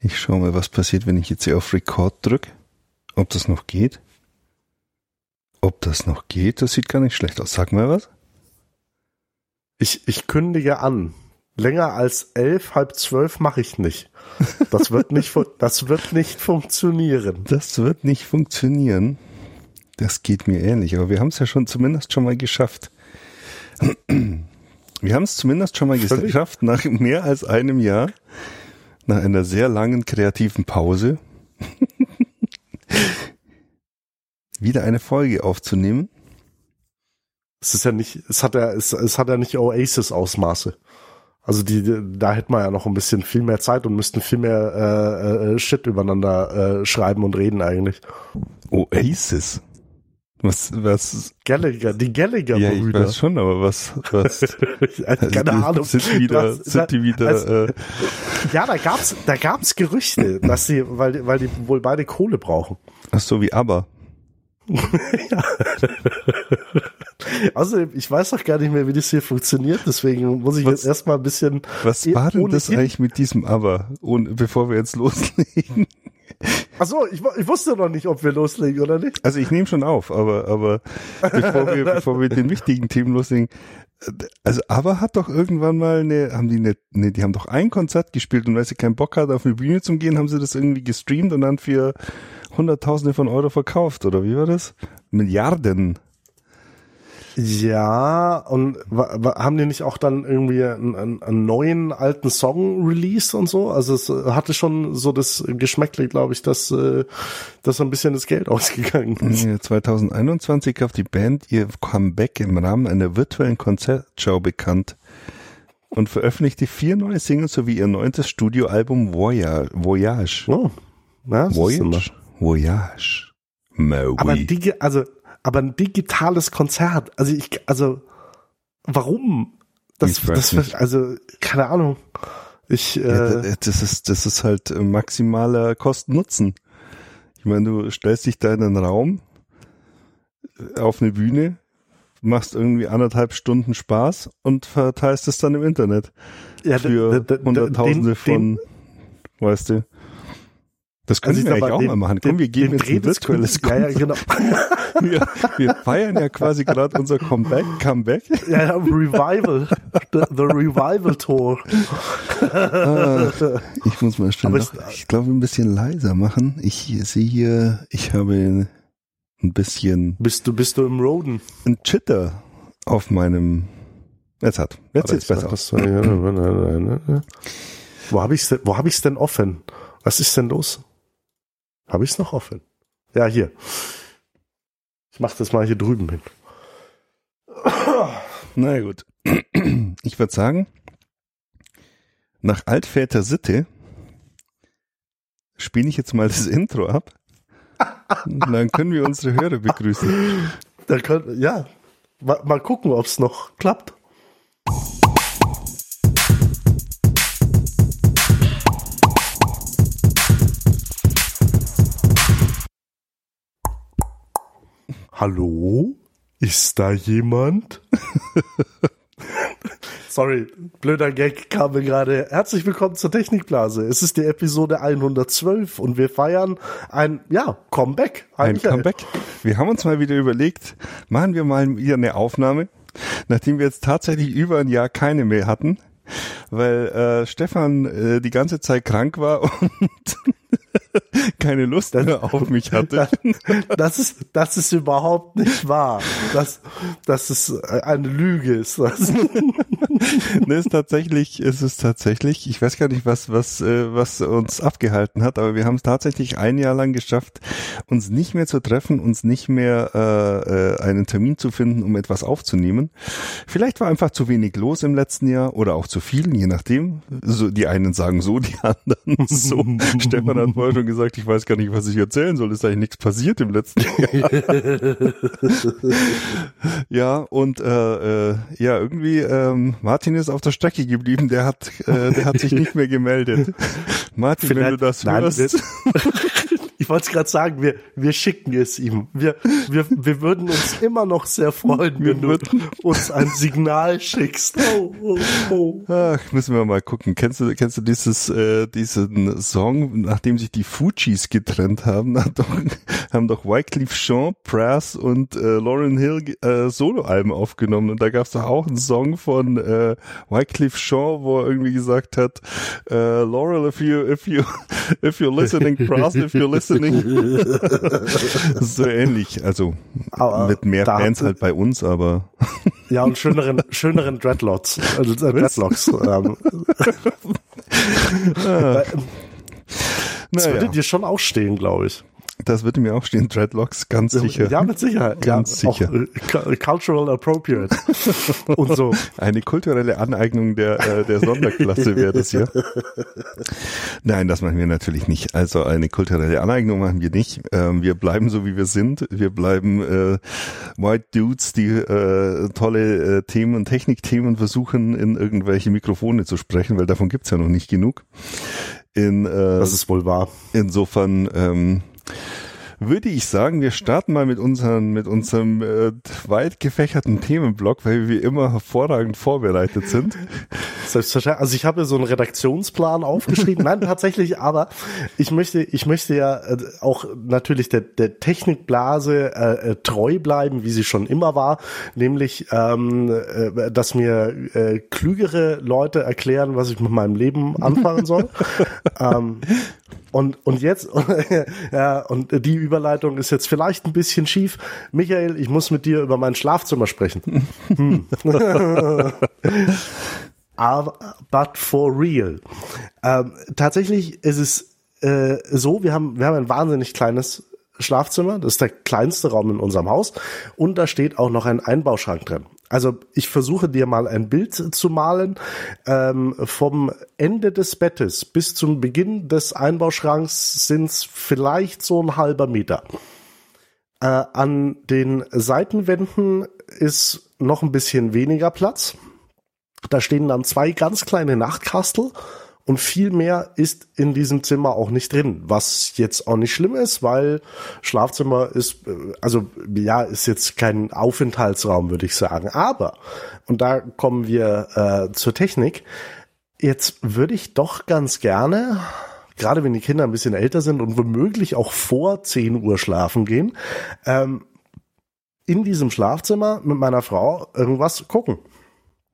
Ich schaue mal, was passiert, wenn ich jetzt hier auf Record drücke. Ob das noch geht. Ob das noch geht, das sieht gar nicht schlecht aus. Sag mal was. Ich, ich kündige an. Länger als elf, halb zwölf mache ich nicht. Das wird nicht, das wird nicht funktionieren. Das wird nicht funktionieren. Das geht mir ähnlich, aber wir haben es ja schon zumindest schon mal geschafft. Wir haben es zumindest schon mal geschafft, nach mehr als einem Jahr, nach einer sehr langen kreativen Pause, wieder eine Folge aufzunehmen. Es ist ja nicht, es hat ja, es, es hat ja nicht Oasis-Ausmaße. Also die, da hätten wir ja noch ein bisschen viel mehr Zeit und müssten viel mehr äh, äh, Shit übereinander äh, schreiben und reden eigentlich. Oasis. Was, was? Gallagher, die Gallagher-Brüder. Ja, ich weiß schon, aber was, was? keine Ahnung. Sind die wieder, was, sind die wieder, also, äh, Ja, da gab's, da gab's Gerüchte, dass sie, weil, weil die wohl beide Kohle brauchen. Ach so, wie aber. ja. Also, ich weiß doch gar nicht mehr, wie das hier funktioniert, deswegen muss ich was, jetzt erstmal ein bisschen. Was war denn das eigentlich mit diesem aber, ohne, bevor wir jetzt loslegen? Ach so, ich, ich wusste noch nicht, ob wir loslegen oder nicht. Also ich nehme schon auf, aber, aber bevor wir, bevor wir den wichtigen Themen loslegen, also aber hat doch irgendwann mal eine, haben die eine, ne, die haben doch ein Konzert gespielt und weil sie keinen Bock hat, auf eine Bühne zu gehen, haben sie das irgendwie gestreamt und dann für Hunderttausende von Euro verkauft, oder wie war das? Milliarden. Ja, und haben die nicht auch dann irgendwie einen, einen, neuen alten Song released und so? Also es hatte schon so das Geschmäckle, glaube ich, dass, äh, dass ein bisschen das Geld ausgegangen ist. 2021 gab die Band ihr Comeback im Rahmen einer virtuellen Konzertshow bekannt und veröffentlichte vier neue Singles sowie ihr neuntes Studioalbum Voyage. Voyage. Oh, ja, Voyage. Voyage. Maui. Aber die, also aber ein digitales Konzert, also ich, also warum? Das, das, also keine Ahnung. Ich, äh, ja, das ist, das ist halt maximaler Kosten-Nutzen. Ich meine, du stellst dich da in einen Raum äh, auf eine Bühne, machst irgendwie anderthalb Stunden Spaß und verteilst es dann im Internet ja, für Hunderttausende von, weißt du. Das können also wir eigentlich auch den, mal machen. Komm, wir geben jetzt ein virtuelles Ja, ja, genau. wir, wir feiern ja quasi gerade unser Comeback. Comeback. Ja, ja, Revival. The, the Revival Tour. Ah, ich muss mal schnell noch, ich glaube, ein bisschen leiser machen. Ich sehe hier, ich habe ein bisschen. Bist du, bist du im Roden? Ein Chitter auf meinem, jetzt hat, jetzt sieht's besser aus. Wo habe habe ich's denn offen? Was ist denn los? Habe ich es noch offen? Ja, hier. Ich mache das mal hier drüben hin. Na gut. Ich würde sagen, nach altväter Sitte spiele ich jetzt mal das Intro ab. Und dann können wir unsere Hörer begrüßen. Dann können, ja, mal, mal gucken, ob es noch klappt. Hallo? Ist da jemand? Sorry, blöder Gag kam mir gerade. Herzlich willkommen zur Technikblase. Es ist die Episode 112 und wir feiern ein, ja, Comeback. Ein Michael. Comeback. Wir haben uns mal wieder überlegt, machen wir mal wieder eine Aufnahme, nachdem wir jetzt tatsächlich über ein Jahr keine mehr hatten, weil äh, Stefan äh, die ganze Zeit krank war und keine Lust mehr auf mich hatte. Das ist, das ist überhaupt nicht wahr. Das, das ist eine Lüge ist das. ne, ist tatsächlich, ist es tatsächlich, ich weiß gar nicht, was, was, äh, was uns abgehalten hat, aber wir haben es tatsächlich ein Jahr lang geschafft, uns nicht mehr zu treffen, uns nicht mehr äh, äh, einen Termin zu finden, um etwas aufzunehmen. Vielleicht war einfach zu wenig los im letzten Jahr oder auch zu viel, je nachdem. So, die einen sagen so, die anderen so. Stefan hat vorher schon gesagt, ich weiß gar nicht, was ich erzählen soll. Ist eigentlich nichts passiert im letzten Jahr. ja, und äh, äh, ja, irgendwie ähm, Martin ist auf der Strecke geblieben. Der hat, äh, der hat sich nicht mehr gemeldet. Martin, Vielleicht, wenn du das nein, hörst. ich wollte es gerade sagen, wir, wir schicken es ihm. Wir, wir, wir würden uns immer noch sehr freuen, wenn du uns ein Signal schickst. Oh, oh, oh. Ach, müssen wir mal gucken. Kennst du, kennst du dieses, äh, diesen Song, nachdem sich die Fujis getrennt haben, haben doch, haben doch Wycliffe Jean, Brass und äh, Lauren Hill äh, Soloalben aufgenommen. Und da gab es doch auch einen Song von äh, Wycliffe Jean, wo er irgendwie gesagt hat, äh, Laurel, if you, if you, if you're listening, Brass, if you're listening. so ähnlich. Also aber mit mehr Fans halt bei uns, aber. ja, und schöneren, schöneren Dreadlocks. Also, äh, Dreadlocks. Ähm. ah. Das naja. würde dir schon auch stehen, glaube ich. Das würde mir auch stehen, Dreadlocks, ganz sicher. Ja, mit Sicherheit. Ganz ja, sicher. Äh, cultural appropriate. Und so. Eine kulturelle Aneignung der, äh, der Sonderklasse wäre das ja. Nein, das machen wir natürlich nicht. Also eine kulturelle Aneignung machen wir nicht. Ähm, wir bleiben so, wie wir sind. Wir bleiben äh, White Dudes, die äh, tolle äh, Themen und Technikthemen versuchen, in irgendwelche Mikrofone zu sprechen, weil davon gibt's ja noch nicht genug. In, äh, das ist wohl wahr. Insofern ähm, würde ich sagen, wir starten mal mit unserem, mit unserem äh, weit gefächerten Themenblock, weil wir immer hervorragend vorbereitet sind. Selbstverständlich. Also ich habe so einen Redaktionsplan aufgeschrieben. Nein, tatsächlich, aber ich möchte, ich möchte ja äh, auch natürlich der, der Technikblase äh, äh, treu bleiben, wie sie schon immer war, nämlich, ähm, äh, dass mir äh, klügere Leute erklären, was ich mit meinem Leben anfangen soll. ähm, und, und jetzt, ja, und die Überleitung ist jetzt vielleicht ein bisschen schief. Michael, ich muss mit dir über mein Schlafzimmer sprechen. Hm. Aber, but for real. Ähm, tatsächlich ist es äh, so, wir haben, wir haben ein wahnsinnig kleines Schlafzimmer. Das ist der kleinste Raum in unserem Haus. Und da steht auch noch ein Einbauschrank drin. Also ich versuche dir mal ein Bild zu malen. Ähm, vom Ende des Bettes bis zum Beginn des Einbauschranks sind es vielleicht so ein halber Meter. Äh, an den Seitenwänden ist noch ein bisschen weniger Platz. Da stehen dann zwei ganz kleine Nachtkastel und viel mehr ist in diesem Zimmer auch nicht drin, was jetzt auch nicht schlimm ist, weil Schlafzimmer ist, äh, also ja, ist jetzt kein Aufenthaltsraum, würde ich sagen. Aber, und da kommen wir äh, zur Technik, jetzt würde ich doch ganz gerne, gerade wenn die Kinder ein bisschen älter sind und womöglich auch vor 10 Uhr schlafen gehen, ähm, in diesem Schlafzimmer mit meiner Frau irgendwas gucken.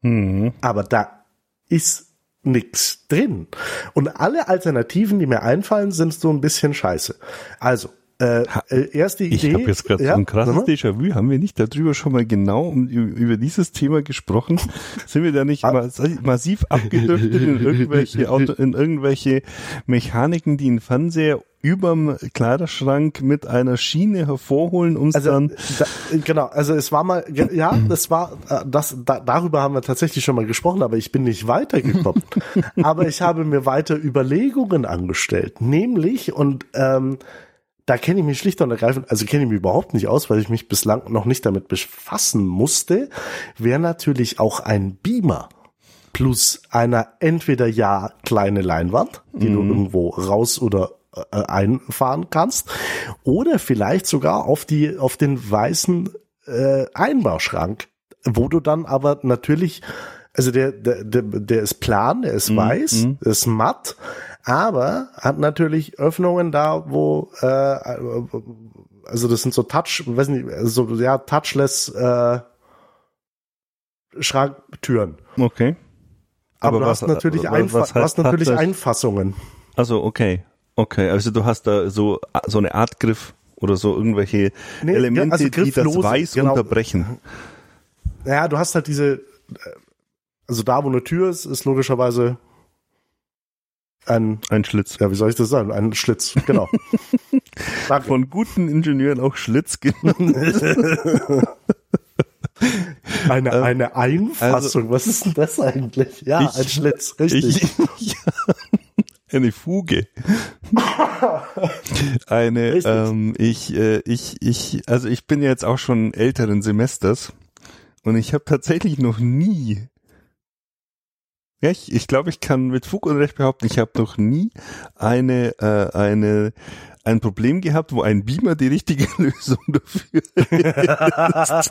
Mhm. Aber da ist nix drin. Und alle Alternativen, die mir einfallen, sind so ein bisschen scheiße. Also, äh, äh erste Idee. Ich habe jetzt gerade ja, so ein krasses Déjà-vu. Haben wir nicht darüber schon mal genau um, über dieses Thema gesprochen? Sind wir da nicht ah. massiv abgedriftet in irgendwelche, Auto, in irgendwelche Mechaniken, die einen Fernseher überm Kleiderschrank mit einer Schiene hervorholen, um es also, dann. Da, genau, also es war mal, ja, das war, äh, das, da, darüber haben wir tatsächlich schon mal gesprochen, aber ich bin nicht weitergekommen. aber ich habe mir weiter Überlegungen angestellt, nämlich und ähm, da kenne ich mich schlicht und ergreifend, also kenne ich mich überhaupt nicht aus, weil ich mich bislang noch nicht damit befassen musste, wäre natürlich auch ein Beamer plus einer entweder ja kleine Leinwand, die mhm. du irgendwo raus oder äh, einfahren kannst oder vielleicht sogar auf die auf den weißen äh, Einbauschrank, wo du dann aber natürlich also der der der, der ist plan, der ist mhm. weiß, mhm. ist matt, aber hat natürlich Öffnungen da, wo äh, also das sind so Touch, weiß nicht, so ja touchless äh, Schranktüren. Okay. Aber, aber du was, hast natürlich, Einfa was hast natürlich Einfassungen. Also okay. Okay, also du hast da so, so eine Art Griff oder so irgendwelche nee, Elemente, also die das Weiß genau. unterbrechen. Naja, du hast halt diese, also da, wo eine Tür ist, ist logischerweise ein, ein Schlitz. Ja, wie soll ich das sagen? Ein Schlitz, genau. Von guten Ingenieuren auch Schlitz genannt. eine, ähm, eine Einfassung, also, was ist denn das eigentlich? Ja, ich, ein Schlitz, richtig. Ich, ja eine Fuge. eine, ähm, ich, äh, ich, ich, also ich bin jetzt auch schon älteren Semesters und ich habe tatsächlich noch nie, ja, ich, ich glaube, ich kann mit Fug und Recht behaupten, ich habe noch nie eine, äh, eine ein Problem gehabt, wo ein Beamer die richtige Lösung dafür ist.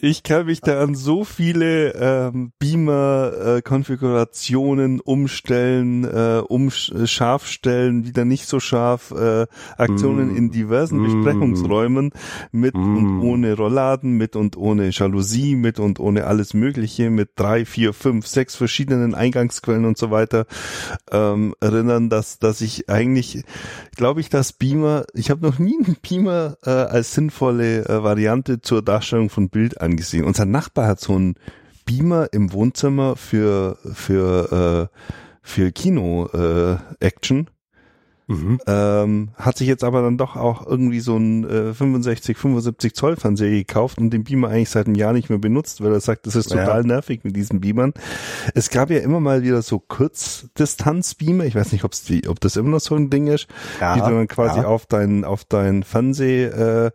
Ich kann mich da an so viele ähm, Beamer-Konfigurationen äh, umstellen, äh, um scharf stellen, wieder nicht so scharf, äh, Aktionen mm. in diversen mm. Besprechungsräumen mit mm. und ohne Rollladen, mit und ohne Jalousie, mit und ohne alles Mögliche, mit drei, vier, fünf, sechs verschiedenen Eingangsquellen und so weiter ähm, erinnern, dass dass ich eigentlich glaube ich, dass Beamer, ich habe noch nie einen Beamer äh, als sinnvolle äh, Variante zur Darstellung von Bild angesehen. Unser Nachbar hat so einen Beamer im Wohnzimmer für für äh, für Kino äh, Mhm. Ähm, hat sich jetzt aber dann doch auch irgendwie so ein äh, 65, 75 Zoll Fernseher gekauft und den Beamer eigentlich seit einem Jahr nicht mehr benutzt, weil er sagt, das ist total ja. nervig mit diesen Beamern. Es gab ja immer mal wieder so Kurzdistanz-Beamer. Ich weiß nicht, ob's die, ob das immer noch so ein Ding ist, ja, die du dann quasi ja. auf dein, auf dein Fernsehboard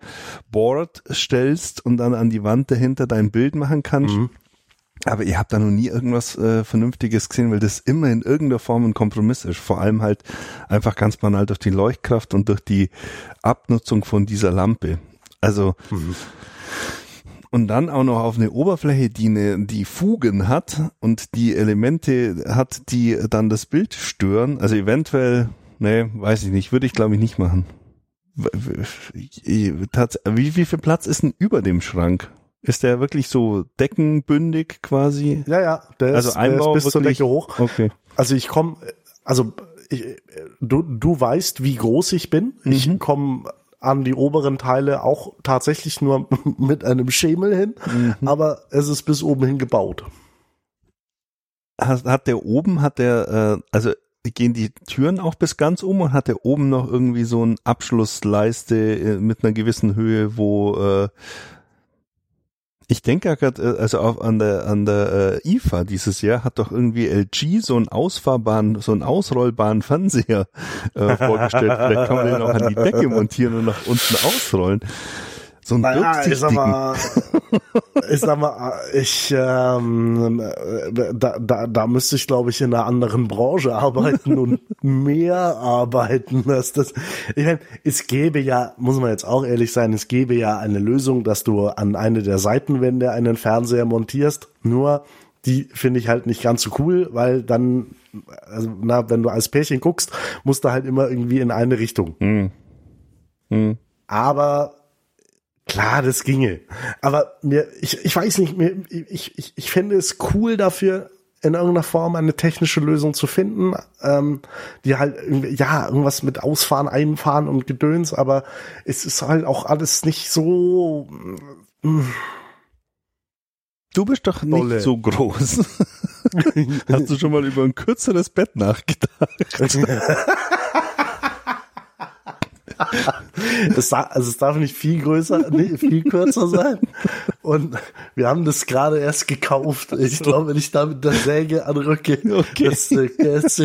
äh, stellst und dann an die Wand dahinter dein Bild machen kannst. Mhm. Aber ihr habt da noch nie irgendwas äh, Vernünftiges gesehen, weil das immer in irgendeiner Form ein Kompromiss ist. Vor allem halt einfach ganz banal durch die Leuchtkraft und durch die Abnutzung von dieser Lampe. Also mhm. und dann auch noch auf eine Oberfläche, die eine, die Fugen hat und die Elemente hat, die dann das Bild stören. Also eventuell, nee, weiß ich nicht, würde ich glaube ich nicht machen. Wie, wie viel Platz ist denn über dem Schrank? Ist der wirklich so deckenbündig quasi? Ja, ja, der also ist, Einbau der ist bis zur Decke hoch. Okay. Also ich komme, also ich, du, du weißt, wie groß ich bin. Mhm. Ich komme an die oberen Teile auch tatsächlich nur mit einem Schemel hin, mhm. aber es ist bis oben hin gebaut. Hat, hat der oben, hat der, äh, also gehen die Türen auch bis ganz um und hat der oben noch irgendwie so ein Abschlussleiste äh, mit einer gewissen Höhe, wo äh, ich denke gerade, äh, also auch an der an der äh, IFA dieses Jahr hat doch irgendwie LG so einen ausfahrbaren, so einen ausrollbaren Fernseher äh, vorgestellt. Vielleicht kann man den auch an die Decke montieren und nach unten ausrollen. So ein naja, ich sag mal, ich sag mal, ich ähm, da, da, da müsste ich glaube ich in einer anderen Branche arbeiten und mehr arbeiten, dass das. Ich meine, es gäbe ja, muss man jetzt auch ehrlich sein, es gäbe ja eine Lösung, dass du an eine der Seitenwände einen Fernseher montierst. Nur die finde ich halt nicht ganz so cool, weil dann, also na, wenn du als Pärchen guckst, musst du halt immer irgendwie in eine Richtung. Mhm. Mhm. Aber Klar, das ginge. Aber mir, ich, ich weiß nicht, mir, ich, ich, ich fände es cool dafür, in irgendeiner Form eine technische Lösung zu finden, ähm, die halt ja irgendwas mit Ausfahren, Einfahren und Gedöns, aber es ist halt auch alles nicht so. Mm. Du bist doch nicht Dolle. so groß. Hast du schon mal über ein kürzeres Bett nachgedacht? es, also es darf nicht viel größer, nicht viel kürzer sein. Und wir haben das gerade erst gekauft. Ich glaube, wenn ich da mit der Säge anrücke, okay. das, das, das,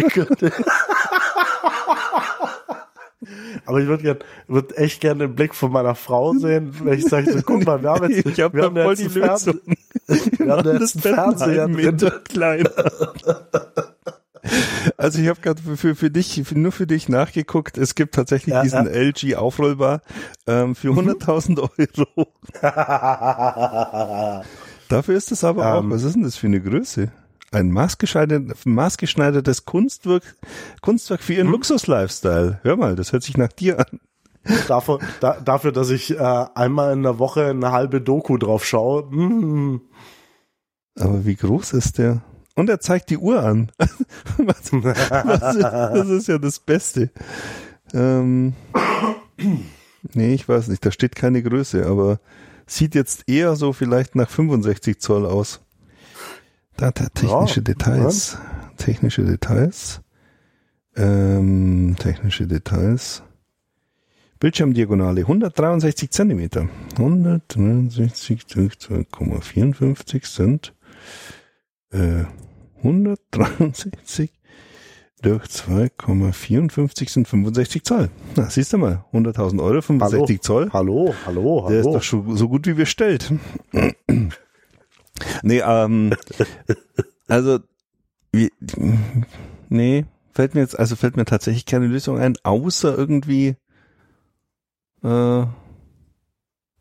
aber ich würde gern, würd echt gerne den Blick von meiner Frau sehen, wenn ich sage, so, guck mal, wir haben jetzt, ich hab wir haben voll die Lösung. Wir haben jetzt einen Fernseher drin. Kleiner. Also ich habe gerade für, für dich, für, nur für dich nachgeguckt. Es gibt tatsächlich ja, diesen ja. LG Aufrollbar ähm, für 100.000 mhm. Euro. Dafür ist es aber um, auch, ähm. was ist denn das für eine Größe? Ein maßgeschneidertes, maßgeschneidertes Kunstwerk, Kunstwerk für ihren hm? Luxus-Lifestyle. Hör mal, das hört sich nach dir an. Dafür, da, dafür dass ich äh, einmal in der Woche eine halbe Doku drauf schaue. Mm. Aber wie groß ist der? Und er zeigt die Uhr an. was, was ist, das ist ja das Beste. Ähm, nee, ich weiß nicht, da steht keine Größe, aber sieht jetzt eher so vielleicht nach 65 Zoll aus. Da, da technische ja, Details. Ja. Technische Details. Ähm, technische Details. Bildschirmdiagonale 163 Zentimeter. 163 durch 2,54 sind äh, 163 durch 2,54 sind 65 Zoll. Na, siehst du mal, 100.000 Euro, 65 hallo, Zoll. Hallo, hallo, hallo. Der ist doch schon so gut wie bestellt. nee, ähm, also, wie, nee, fällt mir jetzt, also fällt mir tatsächlich keine Lösung ein, außer irgendwie äh,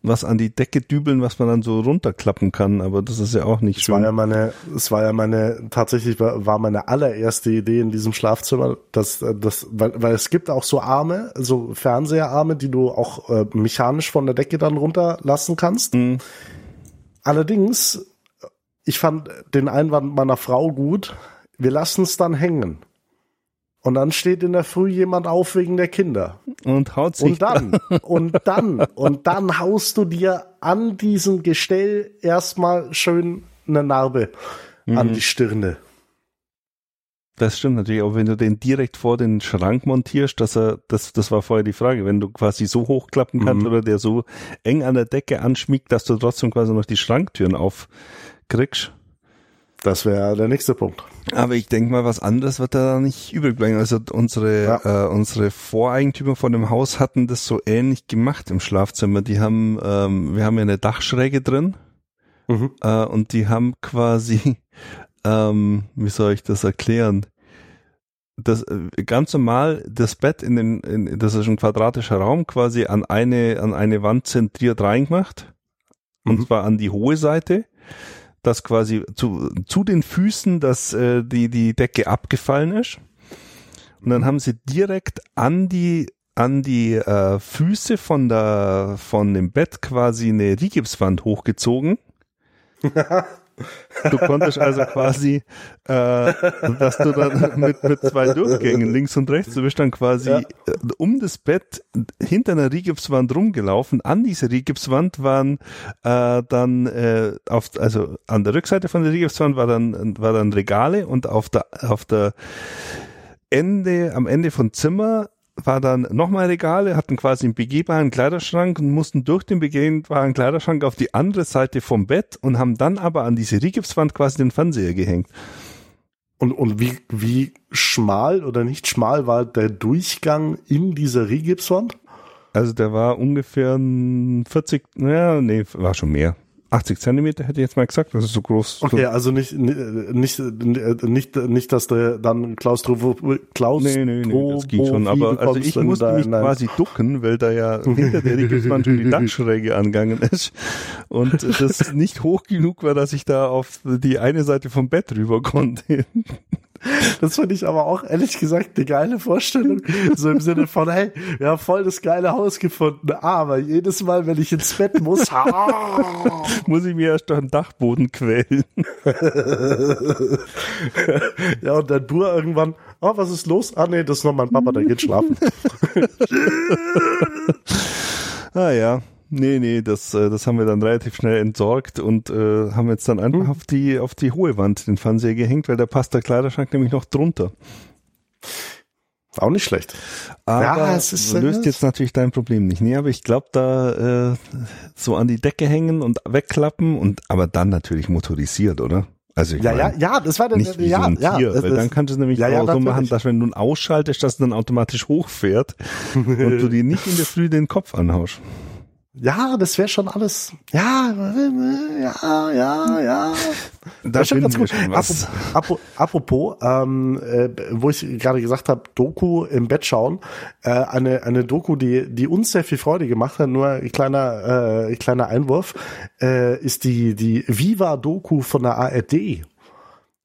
was an die Decke dübeln, was man dann so runterklappen kann, aber das ist ja auch nicht das schön. War ja meine, es war ja meine, tatsächlich war, war meine allererste Idee in diesem Schlafzimmer, dass das, weil, weil es gibt auch so Arme, so Fernseherarme, die du auch äh, mechanisch von der Decke dann runterlassen kannst. Mhm. Allerdings, ich fand den Einwand meiner Frau gut, wir lassen es dann hängen. Und dann steht in der Früh jemand auf wegen der Kinder. Und haut sich Und dann, und dann, und dann haust du dir an diesem Gestell erstmal schön eine Narbe an die Stirne. Das stimmt natürlich, aber wenn du den direkt vor den Schrank montierst, dass er, das, das war vorher die Frage, wenn du quasi so hochklappen kannst Mhm. oder der so eng an der Decke anschmiegt, dass du trotzdem quasi noch die Schranktüren aufkriegst. Das wäre der nächste Punkt. Aber ich denke mal, was anderes wird da nicht übrig bleiben. Also unsere, Ja. äh, unsere Voreigentümer von dem Haus hatten das so ähnlich gemacht im Schlafzimmer. Die haben, ähm, wir haben ja eine Dachschräge drin Mhm. äh, und die haben quasi, ähm, wie soll ich das erklären? Das äh, ganz normal das Bett in den, in, das ist ein quadratischer Raum quasi an eine an eine Wand zentriert reingemacht und Mhm. zwar an die hohe Seite, dass quasi zu zu den Füßen, dass äh, die die Decke abgefallen ist und dann haben sie direkt an die an die äh, Füße von der von dem Bett quasi eine Rigipswand hochgezogen. Du konntest also quasi, äh, dass du dann mit, mit zwei Durchgängen links und rechts, du bist dann quasi Ja. äh, um das Bett hinter einer Rigipswand rumgelaufen. An dieser Rigipswand waren äh, dann äh, auf, also an der Rückseite von der Rigipswand war dann war dann Regale und auf der auf der Ende am Ende von Zimmer war dann nochmal Regale, hatten quasi einen begehbaren Kleiderschrank und mussten durch den begehbaren Kleiderschrank auf die andere Seite vom Bett und haben dann aber an diese Rigipswand quasi den Fernseher gehängt. Und, und wie, wie schmal oder nicht schmal war der Durchgang in dieser Rigipswand? Also der war ungefähr ein 40, naja, nee, war schon mehr. 80 Zentimeter hätte ich jetzt mal gesagt, das ist so groß. Okay, also nicht, nicht, nicht, nicht, dass du dann Klaustrophob Klaus Nee, nee, nee, das ging schon. Aber also ich musste mich quasi ducken, weil da ja hinter der Rigipswand schon die Dachschräge angegangen ist. Und das nicht hoch genug war, dass ich da auf die eine Seite vom Bett rüber konnte. Das finde ich aber auch ehrlich gesagt eine geile Vorstellung. So im Sinne von, hey, wir haben voll das geile Haus gefunden, aber jedes Mal, wenn ich ins Bett muss, muss ich mir erst durch den Dachboden quälen. ja, und dann du irgendwann, oh, was ist los? Ah, nee, das ist noch mein Papa, der geht schlafen. ah ja. Nee, nee, das, äh, das haben wir dann relativ schnell entsorgt und äh, haben jetzt dann einfach Hm. auf die auf die hohe Wand den Fernseher gehängt, weil da passt der Kleiderschrank nämlich noch drunter. Auch nicht schlecht. Aber Ja, es ist, löst jetzt natürlich dein Problem nicht. Nee, aber ich glaube, da äh, so an die Decke hängen und wegklappen und aber dann natürlich motorisiert, oder? Also ich Ja, ja, mein, ja, das war der, nicht ja, so ein ja, Tier, das- weil dann kannst du es nämlich Ja, ja, auch so machen, dass wenn du ihn ausschaltest, dass es dann automatisch hochfährt und du dir nicht in der Früh den Kopf anhaust. Ja, das wäre schon alles. Ja, ja, ja, ja. Da Das schon ganz gut. Apropos, apropos ähm, äh, wo ich gerade gesagt habe, Doku im Bett schauen, äh, eine eine Doku, die die uns sehr viel Freude gemacht hat. Nur ein kleiner äh, kleiner Einwurf äh, ist die die Viva Doku von der ARD.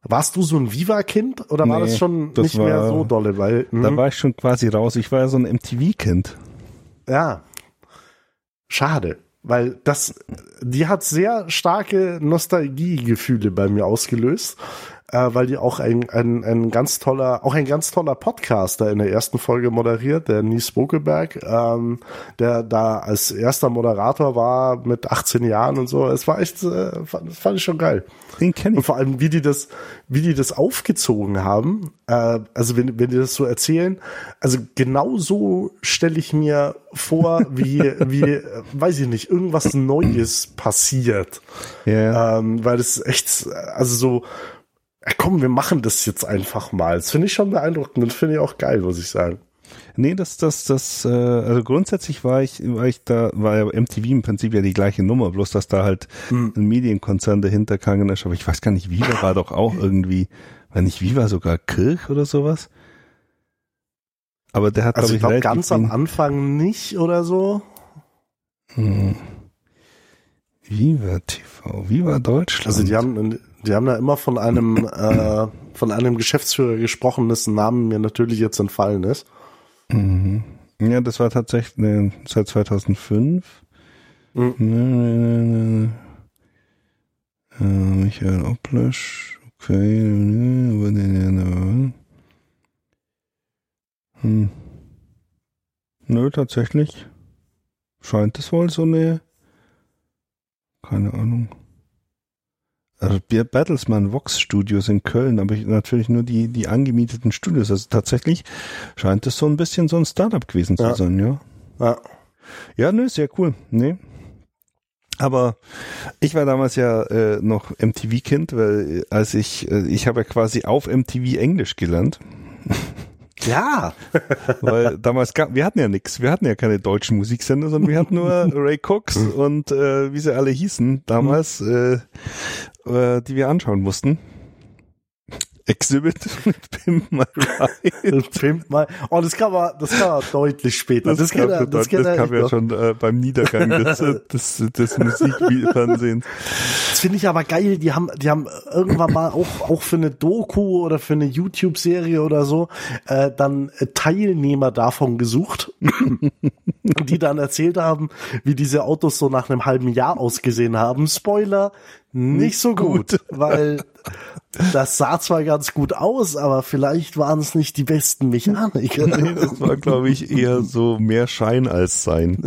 Warst du so ein Viva-Kind oder war Nee, das schon das nicht mehr war- so dolle? Weil Da hm, war ich schon quasi raus. Ich war ja so ein MTV-Kind. ja, schade, weil das, die hat sehr starke Nostalgiegefühle bei mir ausgelöst, weil die auch ein, ein, ein ganz toller, auch ein ganz toller Podcaster in der ersten Folge moderiert, der Nies Bokelberg, ähm, der da als erster Moderator war mit 18 Jahren und so. Es war echt, äh, fand, das fand ich schon geil. Den kenne Und ich. vor allem, wie die das, wie die das aufgezogen haben, äh, also wenn, wenn die das so erzählen, also genau so stelle ich mir vor, wie, wie, äh, weiß ich nicht, irgendwas Neues passiert. Ja. Ähm, weil das echt, also so, ja, komm, wir machen das jetzt einfach mal. Das finde ich schon beeindruckend und finde ich auch geil, muss ich sagen. Nee, das, das, das, äh, also grundsätzlich war ich, war ich da, war ja MTV im Prinzip ja die gleiche Nummer, bloß dass da halt Hm. ein Medienkonzern dahinter gegangen ist, aber ich weiß gar nicht, Viva war doch auch irgendwie, war nicht Viva sogar Kirch oder sowas? Aber der hat, Also ich glaube, relativ ganz am Anfang nicht oder so. Hm. Viva TV, Viva Deutschland. Also die haben, die haben da immer von einem, äh, von einem Geschäftsführer gesprochen, dessen Namen mir natürlich jetzt entfallen ist. Mhm. Ja, das war tatsächlich ne, seit 2005. Mhm. Ne, ne, ne, ne. Äh, Michael Oplösch, okay. ne, ne, ne, ne. Hm. Nö, tatsächlich scheint es wohl so eine, keine Ahnung. Also Bertelsmann Vox Studios in Köln, aber ich, natürlich nur die, die angemieteten Studios. Also tatsächlich scheint es so ein bisschen so ein Startup gewesen zu Ja. sein, ja. Ja. Ja, nö, sehr cool. Nee. Aber ich war damals ja äh, noch MTV-Kind, weil äh, als ich, äh, ich habe ja quasi auf MTV Englisch gelernt, Ja. weil damals gab, wir hatten ja nix, wir hatten ja keine deutschen Musiksender, sondern wir hatten nur Ray Cox und äh, wie sie alle hießen damals, äh, äh, die wir anschauen mussten. Exhibit mit Pimp My Ride. Pimp mal. Oh, das kann man, das kann man deutlich später. Das, kam, kann er, das, das kann er kam ja noch. schon äh, beim Niedergang des, äh, des, des Musikfernsehens. Das finde ich aber geil. Die haben, die haben irgendwann mal auch, auch für eine Doku oder für eine YouTube-Serie oder so, äh, dann äh, Teilnehmer davon gesucht, die dann erzählt haben, wie diese Autos so nach einem halben Jahr ausgesehen haben. Spoiler, nicht so gut, weil das sah zwar ganz gut aus, aber vielleicht waren es nicht die besten Mechaniker. Nee, das war, glaube ich, eher so mehr Schein als Sein.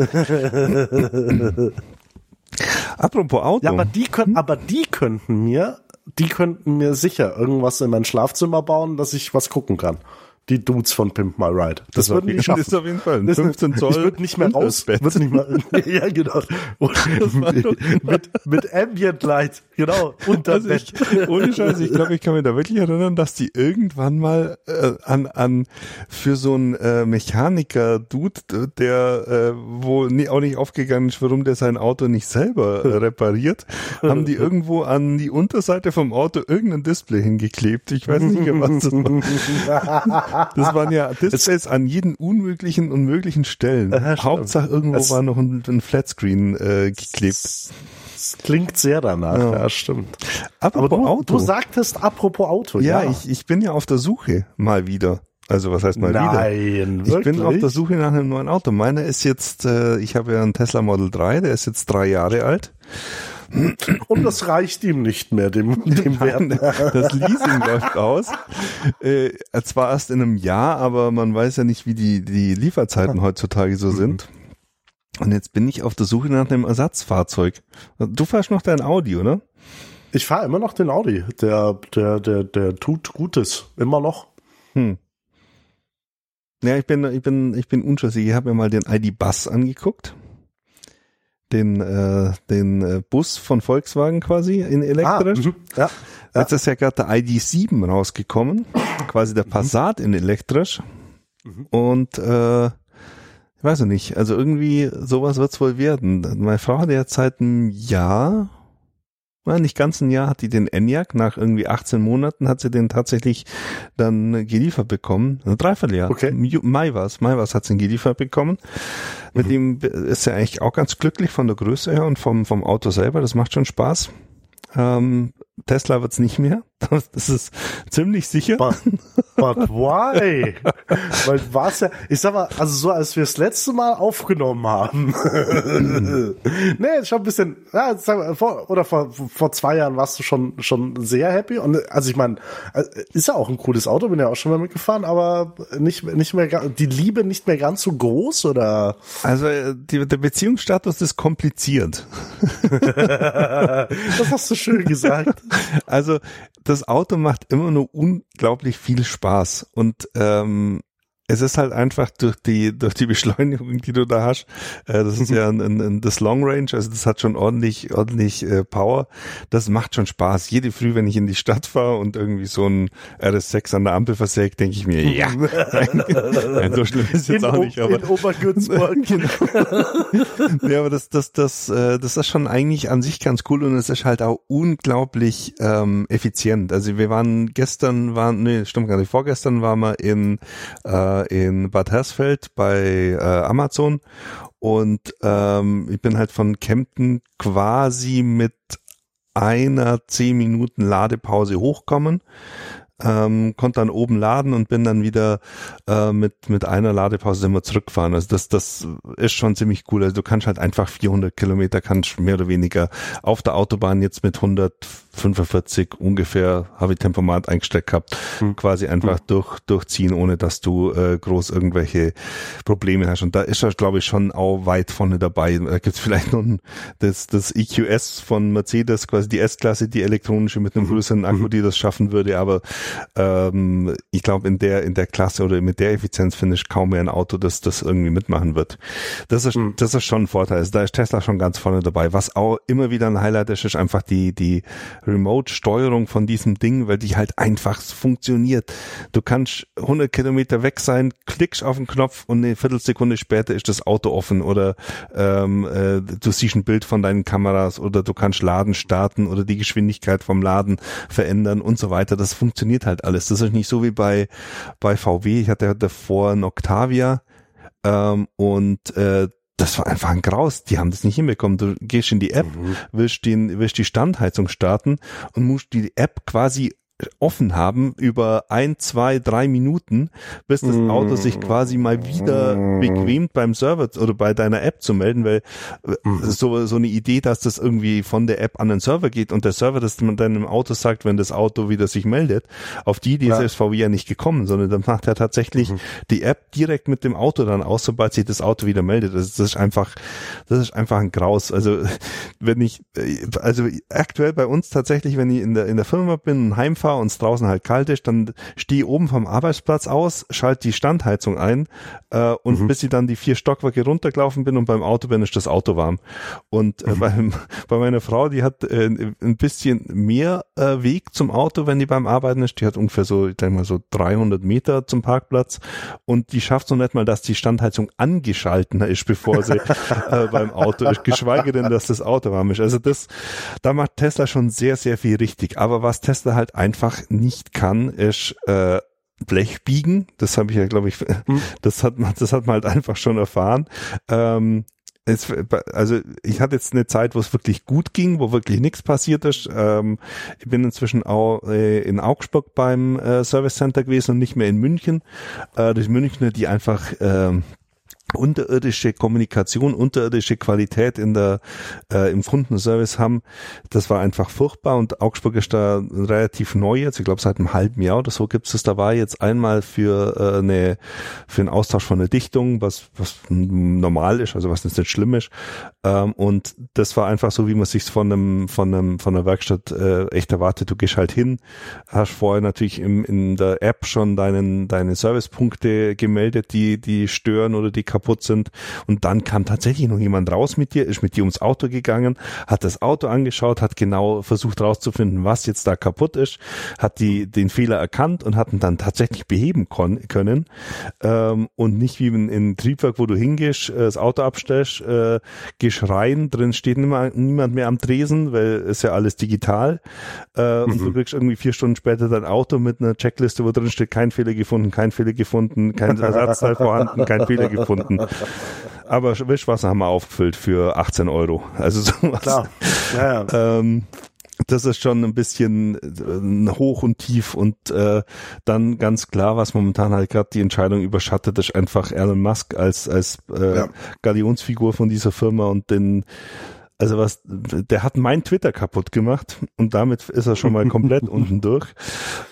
Apropos Auto. Ja, aber die können, aber die könnten mir, die könnten mir sicher irgendwas in mein Schlafzimmer bauen, dass ich was gucken kann. Die Dudes von Pimp My Ride. Das, würden die jeden- schaffen. das ist auf jeden Fall ein Das- 15 Zoll Ich würde nicht mehr das raus. Würde nicht mal, ja, genau. Mit, mit Ambient Light, genau. Unter Also ich, ohne Scheiß, ich glaube, ich kann mich da wirklich erinnern, dass die irgendwann mal äh, an, an für so einen äh, Mechaniker-Dude, der äh, wo nie, auch nicht aufgegangen ist, warum der sein Auto nicht selber äh, repariert, haben die irgendwo an die Unterseite vom Auto irgendein Display hingeklebt. Ich weiß nicht mehr, was das war. Das waren ja Displays an jeden unmöglichen und möglichen Stellen. Ja. Hauptsache irgendwo Es- war noch ein, ein Flatscreen äh, geklebt. Das klingt sehr danach, ja, Ja. stimmt. Aber, Aber du, Auto. du sagtest apropos Auto, Ja, ja. Ich, ich bin ja auf der Suche mal wieder. Also was heißt mal wieder? Nein, Ich wirklich? bin auf der Suche nach einem neuen Auto. Meiner ist jetzt, äh, ich habe ja einen Tesla Model 3, der ist jetzt drei Jahre alt. Und das reicht ihm nicht mehr, dem, dem Wert. Das Leasing läuft aus. Äh, zwar erst in einem Jahr, aber man weiß ja nicht, wie die, die Lieferzeiten heutzutage so sind. Und jetzt bin ich auf der Suche nach einem Ersatzfahrzeug. Du fährst noch dein Audi, oder? Ich fahre immer noch den Audi. Der, der, der, der tut Gutes. Immer noch. Hm. Ja, ich bin, ich bin, ich bin unschlüssig. Ich habe mir mal den ID Bus angeguckt. Den, äh, den äh, Bus von Volkswagen quasi in elektrisch. mhm. ja. ja. Jetzt ist ja gerade der ID7 rausgekommen. Quasi der Passat in elektrisch. Und äh, ich weiß noch nicht, also irgendwie sowas wird's wohl werden. Meine Frau hat jetzt seit einem Jahr, na, nicht ganz ein Jahr, hat die den Enyaq, nach irgendwie 18 Monaten hat sie den tatsächlich dann geliefert bekommen. Ein Dreivierteljahr. Okay. Mai war's, Mai war's, hat sie ihn geliefert bekommen. Mit dem ist sie eigentlich auch ganz glücklich von der Größe her und vom, vom Auto selber, das macht schon Spaß. Ähm, Tesla wird's nicht mehr. Das ist ziemlich sicher. But, but why? Weil war's ja, ich sag mal, also so als wir das letzte Mal aufgenommen haben. nee, schon ein bisschen, ja, sag mal, vor, oder vor, vor zwei Jahren warst du schon, schon sehr happy. Und also ich meine, ist ja auch ein cooles Auto, bin ja auch schon mal mitgefahren, aber nicht, nicht mehr, die Liebe nicht mehr ganz so groß oder? Also äh, die, der Beziehungsstatus ist kompliziert. Das hast du schön gesagt. Also das Auto macht immer nur unglaublich viel Spaß. Und ähm, es ist halt einfach durch die durch die Beschleunigung, die du da hast, äh, das ist ja ein, ein, ein, das Long Range, also das hat schon ordentlich ordentlich äh, Power. Das macht schon Spaß. Jede Früh, wenn ich in die Stadt fahre und irgendwie so ein RS6 an der Ampel versägt, denke ich mir, ja, Nein, so schlimm ist jetzt In, auch nicht, aber in Obergünzburg. genau. ja, aber das, das, das, äh, das ist schon eigentlich an sich ganz cool und es ist halt auch unglaublich ähm, effizient. Also wir waren gestern, waren, nee, stimmt gar nicht, vorgestern waren wir in, äh, in Bad Hersfeld bei äh, Amazon und ähm, ich bin halt von Kempten quasi mit einer zehn Minuten Ladepause hochkommen ähm, konnte dann oben laden und bin dann wieder äh, mit mit einer Ladepause immer zurückfahren. Also das das ist schon ziemlich cool. Also du kannst halt einfach 400 Kilometer kannst mehr oder weniger auf der Autobahn jetzt mit 145 ungefähr habe ich Tempomat eingesteckt gehabt, mhm. quasi einfach mhm. durch durchziehen, ohne dass du äh, groß irgendwelche Probleme hast. Und da ist er glaube ich schon auch weit vorne dabei. Da gibt's vielleicht noch ein, das das EQS von Mercedes, quasi die S-Klasse, die elektronische mit einem mhm. größeren Akku, mhm. die das schaffen würde, aber ähm, ich glaube, in der, in der Klasse oder mit der Effizienz finde ich kaum mehr ein Auto, das das irgendwie mitmachen wird. Das ist, mhm. das ist schon ein Vorteil. Also da ist Tesla schon ganz vorne dabei. Was auch immer wieder ein Highlight ist, ist einfach die, die Remote-Steuerung von diesem Ding, weil die halt einfach funktioniert. Du kannst 100 Kilometer weg sein, klickst auf den Knopf und eine Viertelsekunde später ist das Auto offen oder ähm, äh, du siehst ein Bild von deinen Kameras oder du kannst Laden starten oder die Geschwindigkeit vom Laden verändern und so weiter. Das funktioniert halt alles. Das ist nicht so wie bei, bei VW. Ich hatte davor ein Octavia ähm, und äh, das war einfach ein Graus. Die haben das nicht hinbekommen. Du gehst in die App, mhm. willst, den, willst die Standheizung starten und musst die App quasi offen haben über ein, zwei, drei Minuten, bis das Auto sich quasi mal wieder bequemt beim Server oder bei deiner App zu melden, weil äh, so, so eine Idee, dass das irgendwie von der App an den Server geht und der Server das man dann im Auto sagt, wenn das Auto wieder sich meldet, auf die Idee ja. ist VW ja nicht gekommen, sondern dann macht er tatsächlich mhm. die App direkt mit dem Auto dann aus, sobald sich das Auto wieder meldet. Das, das ist einfach, das ist einfach ein Graus. Also wenn ich, äh, also aktuell bei uns tatsächlich, wenn ich in der, in der Firma bin, heimfahre, fahre und es draußen halt kalt ist, dann stehe oben vom Arbeitsplatz aus, schalte die Standheizung ein äh, und mhm. bis ich dann die vier Stockwerke runtergelaufen bin und beim Auto bin, ist das Auto warm. Und äh, mhm. beim, bei meiner Frau, die hat äh, ein bisschen mehr äh, Weg zum Auto, wenn die beim Arbeiten ist. Die hat ungefähr so, ich denke mal so 300 Meter zum Parkplatz und die schafft so nicht mal, dass die Standheizung angeschalten ist, bevor sie äh, beim Auto ist, geschweige denn, dass das Auto warm ist. Also das, da macht Tesla schon sehr, sehr viel richtig. Aber was Tesla halt einfach einfach nicht kann, ist äh, Blech biegen. Das habe ich ja, glaube ich, hm. das hat man, das hat man halt einfach schon erfahren. Ähm, es, also ich hatte jetzt eine Zeit, wo es wirklich gut ging, wo wirklich nichts passiert ist. Ähm, ich bin inzwischen auch äh, in Augsburg beim äh, Service Center gewesen und nicht mehr in München. Äh, durch Münchner, die einfach ähm, unterirdische Kommunikation, unterirdische Qualität in der äh, im Kundenservice haben, das war einfach furchtbar und Augsburg ist da relativ neu jetzt, ich glaube seit einem halben Jahr oder so gibt es. Da war jetzt einmal für äh, eine für einen Austausch von der Dichtung, was was normal ist, also was nicht schlimm ist. Ähm, und das war einfach so, wie man sich von einem von einem von einer Werkstatt äh, echt erwartet. Du gehst halt hin, hast vorher natürlich im, in der App schon deinen deine Servicepunkte gemeldet, die die stören oder die kaputt sind. Und dann kam tatsächlich noch jemand raus mit dir, ist mit dir ums Auto gegangen, hat das Auto angeschaut, hat genau versucht rauszufinden, was jetzt da kaputt ist, hat die, den Fehler erkannt und hat ihn dann tatsächlich beheben können. Ähm, und nicht wie in, in Triebwerk, wo du hingehst, äh, das Auto abstellst, äh, gehst rein, drin steht niemand, niemand mehr am Tresen, weil es ja alles digital. Äh, mhm. Und du kriegst irgendwie vier Stunden später dein Auto mit einer Checkliste, wo drin steht, kein Fehler gefunden, kein Fehler gefunden, kein Ersatzteil vorhanden, kein Fehler gefunden hatten. Aber Wischwasser haben wir aufgefüllt für 18 Euro. Also sowas. Klar. Ja, ja. Ähm, das ist schon ein bisschen äh, hoch und tief und äh, dann ganz klar, was momentan halt gerade die Entscheidung überschattet, ist einfach Elon Musk als als äh, ja. Galionsfigur von dieser Firma und den also was, der hat mein Twitter kaputt gemacht und damit ist er schon mal komplett unten durch.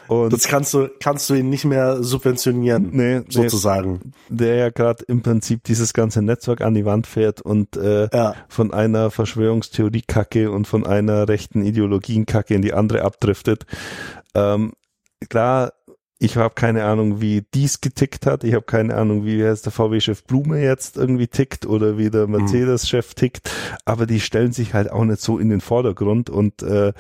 Und das kannst du, kannst du ihn nicht mehr subventionieren, nee, sozusagen. Der, der ja gerade im Prinzip dieses ganze Netzwerk an die Wand fährt und äh, ja. von einer Verschwörungstheorie-Kacke und von einer rechten Ideologien-Kacke in die andere abdriftet. Ähm, klar, ich habe keine Ahnung, wie dies getickt hat. Ich habe keine Ahnung, wie jetzt der VW-Chef Blume jetzt irgendwie tickt oder wie der mhm. Mercedes-Chef tickt. Aber die stellen sich halt auch nicht so in den Vordergrund und äh,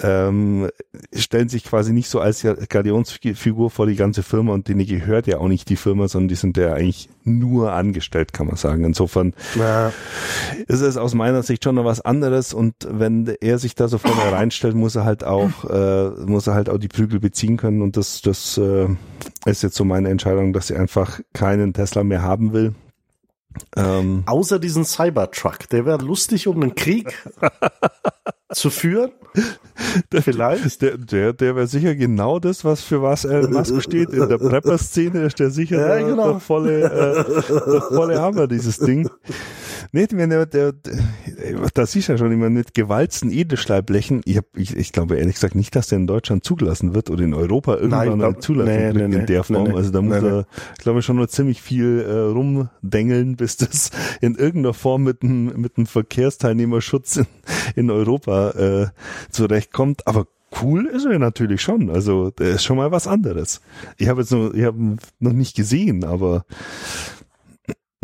ähm, stellen sich quasi nicht so als Galionsfigur vor die ganze Firma und denen gehört ja auch nicht die Firma, sondern die sind ja eigentlich nur angestellt, kann man sagen. Insofern ja. ist es aus meiner Sicht schon noch was anderes und wenn er sich da so vorne reinstellt, muss er halt auch, äh, muss er halt auch die Prügel beziehen können und das, das äh, ist jetzt so meine Entscheidung, dass ich einfach keinen Tesla mehr haben will. Ähm, Außer diesen Cybertruck, der wäre lustig, um einen Krieg zu führen. Der, Vielleicht. Der, der, der wäre sicher genau das, was für was Elon Musk steht. In der Prepper-Szene ist der sicher ja, der, genau. der, volle, äh, der volle Hammer, dieses Ding. Nicht, wenn der, der, das ist ja schon immer mit gewalzten Edelstahlblechen. Ich, hab, ich, ich glaube ehrlich gesagt nicht, dass der in Deutschland zugelassen wird oder in Europa irgendwann Nein, zulassen nee, wird nee, in der Form. Nee, also da muss er, ich glaube schon nur ziemlich viel äh, rumdengeln, bis das in irgendeiner Form mit einem mit einem Verkehrsteilnehmerschutz in, in Europa äh, zurechtkommt. Aber cool ist er natürlich schon. Also der ist schon mal was anderes. Ich habe jetzt noch, ich habe noch nicht gesehen, aber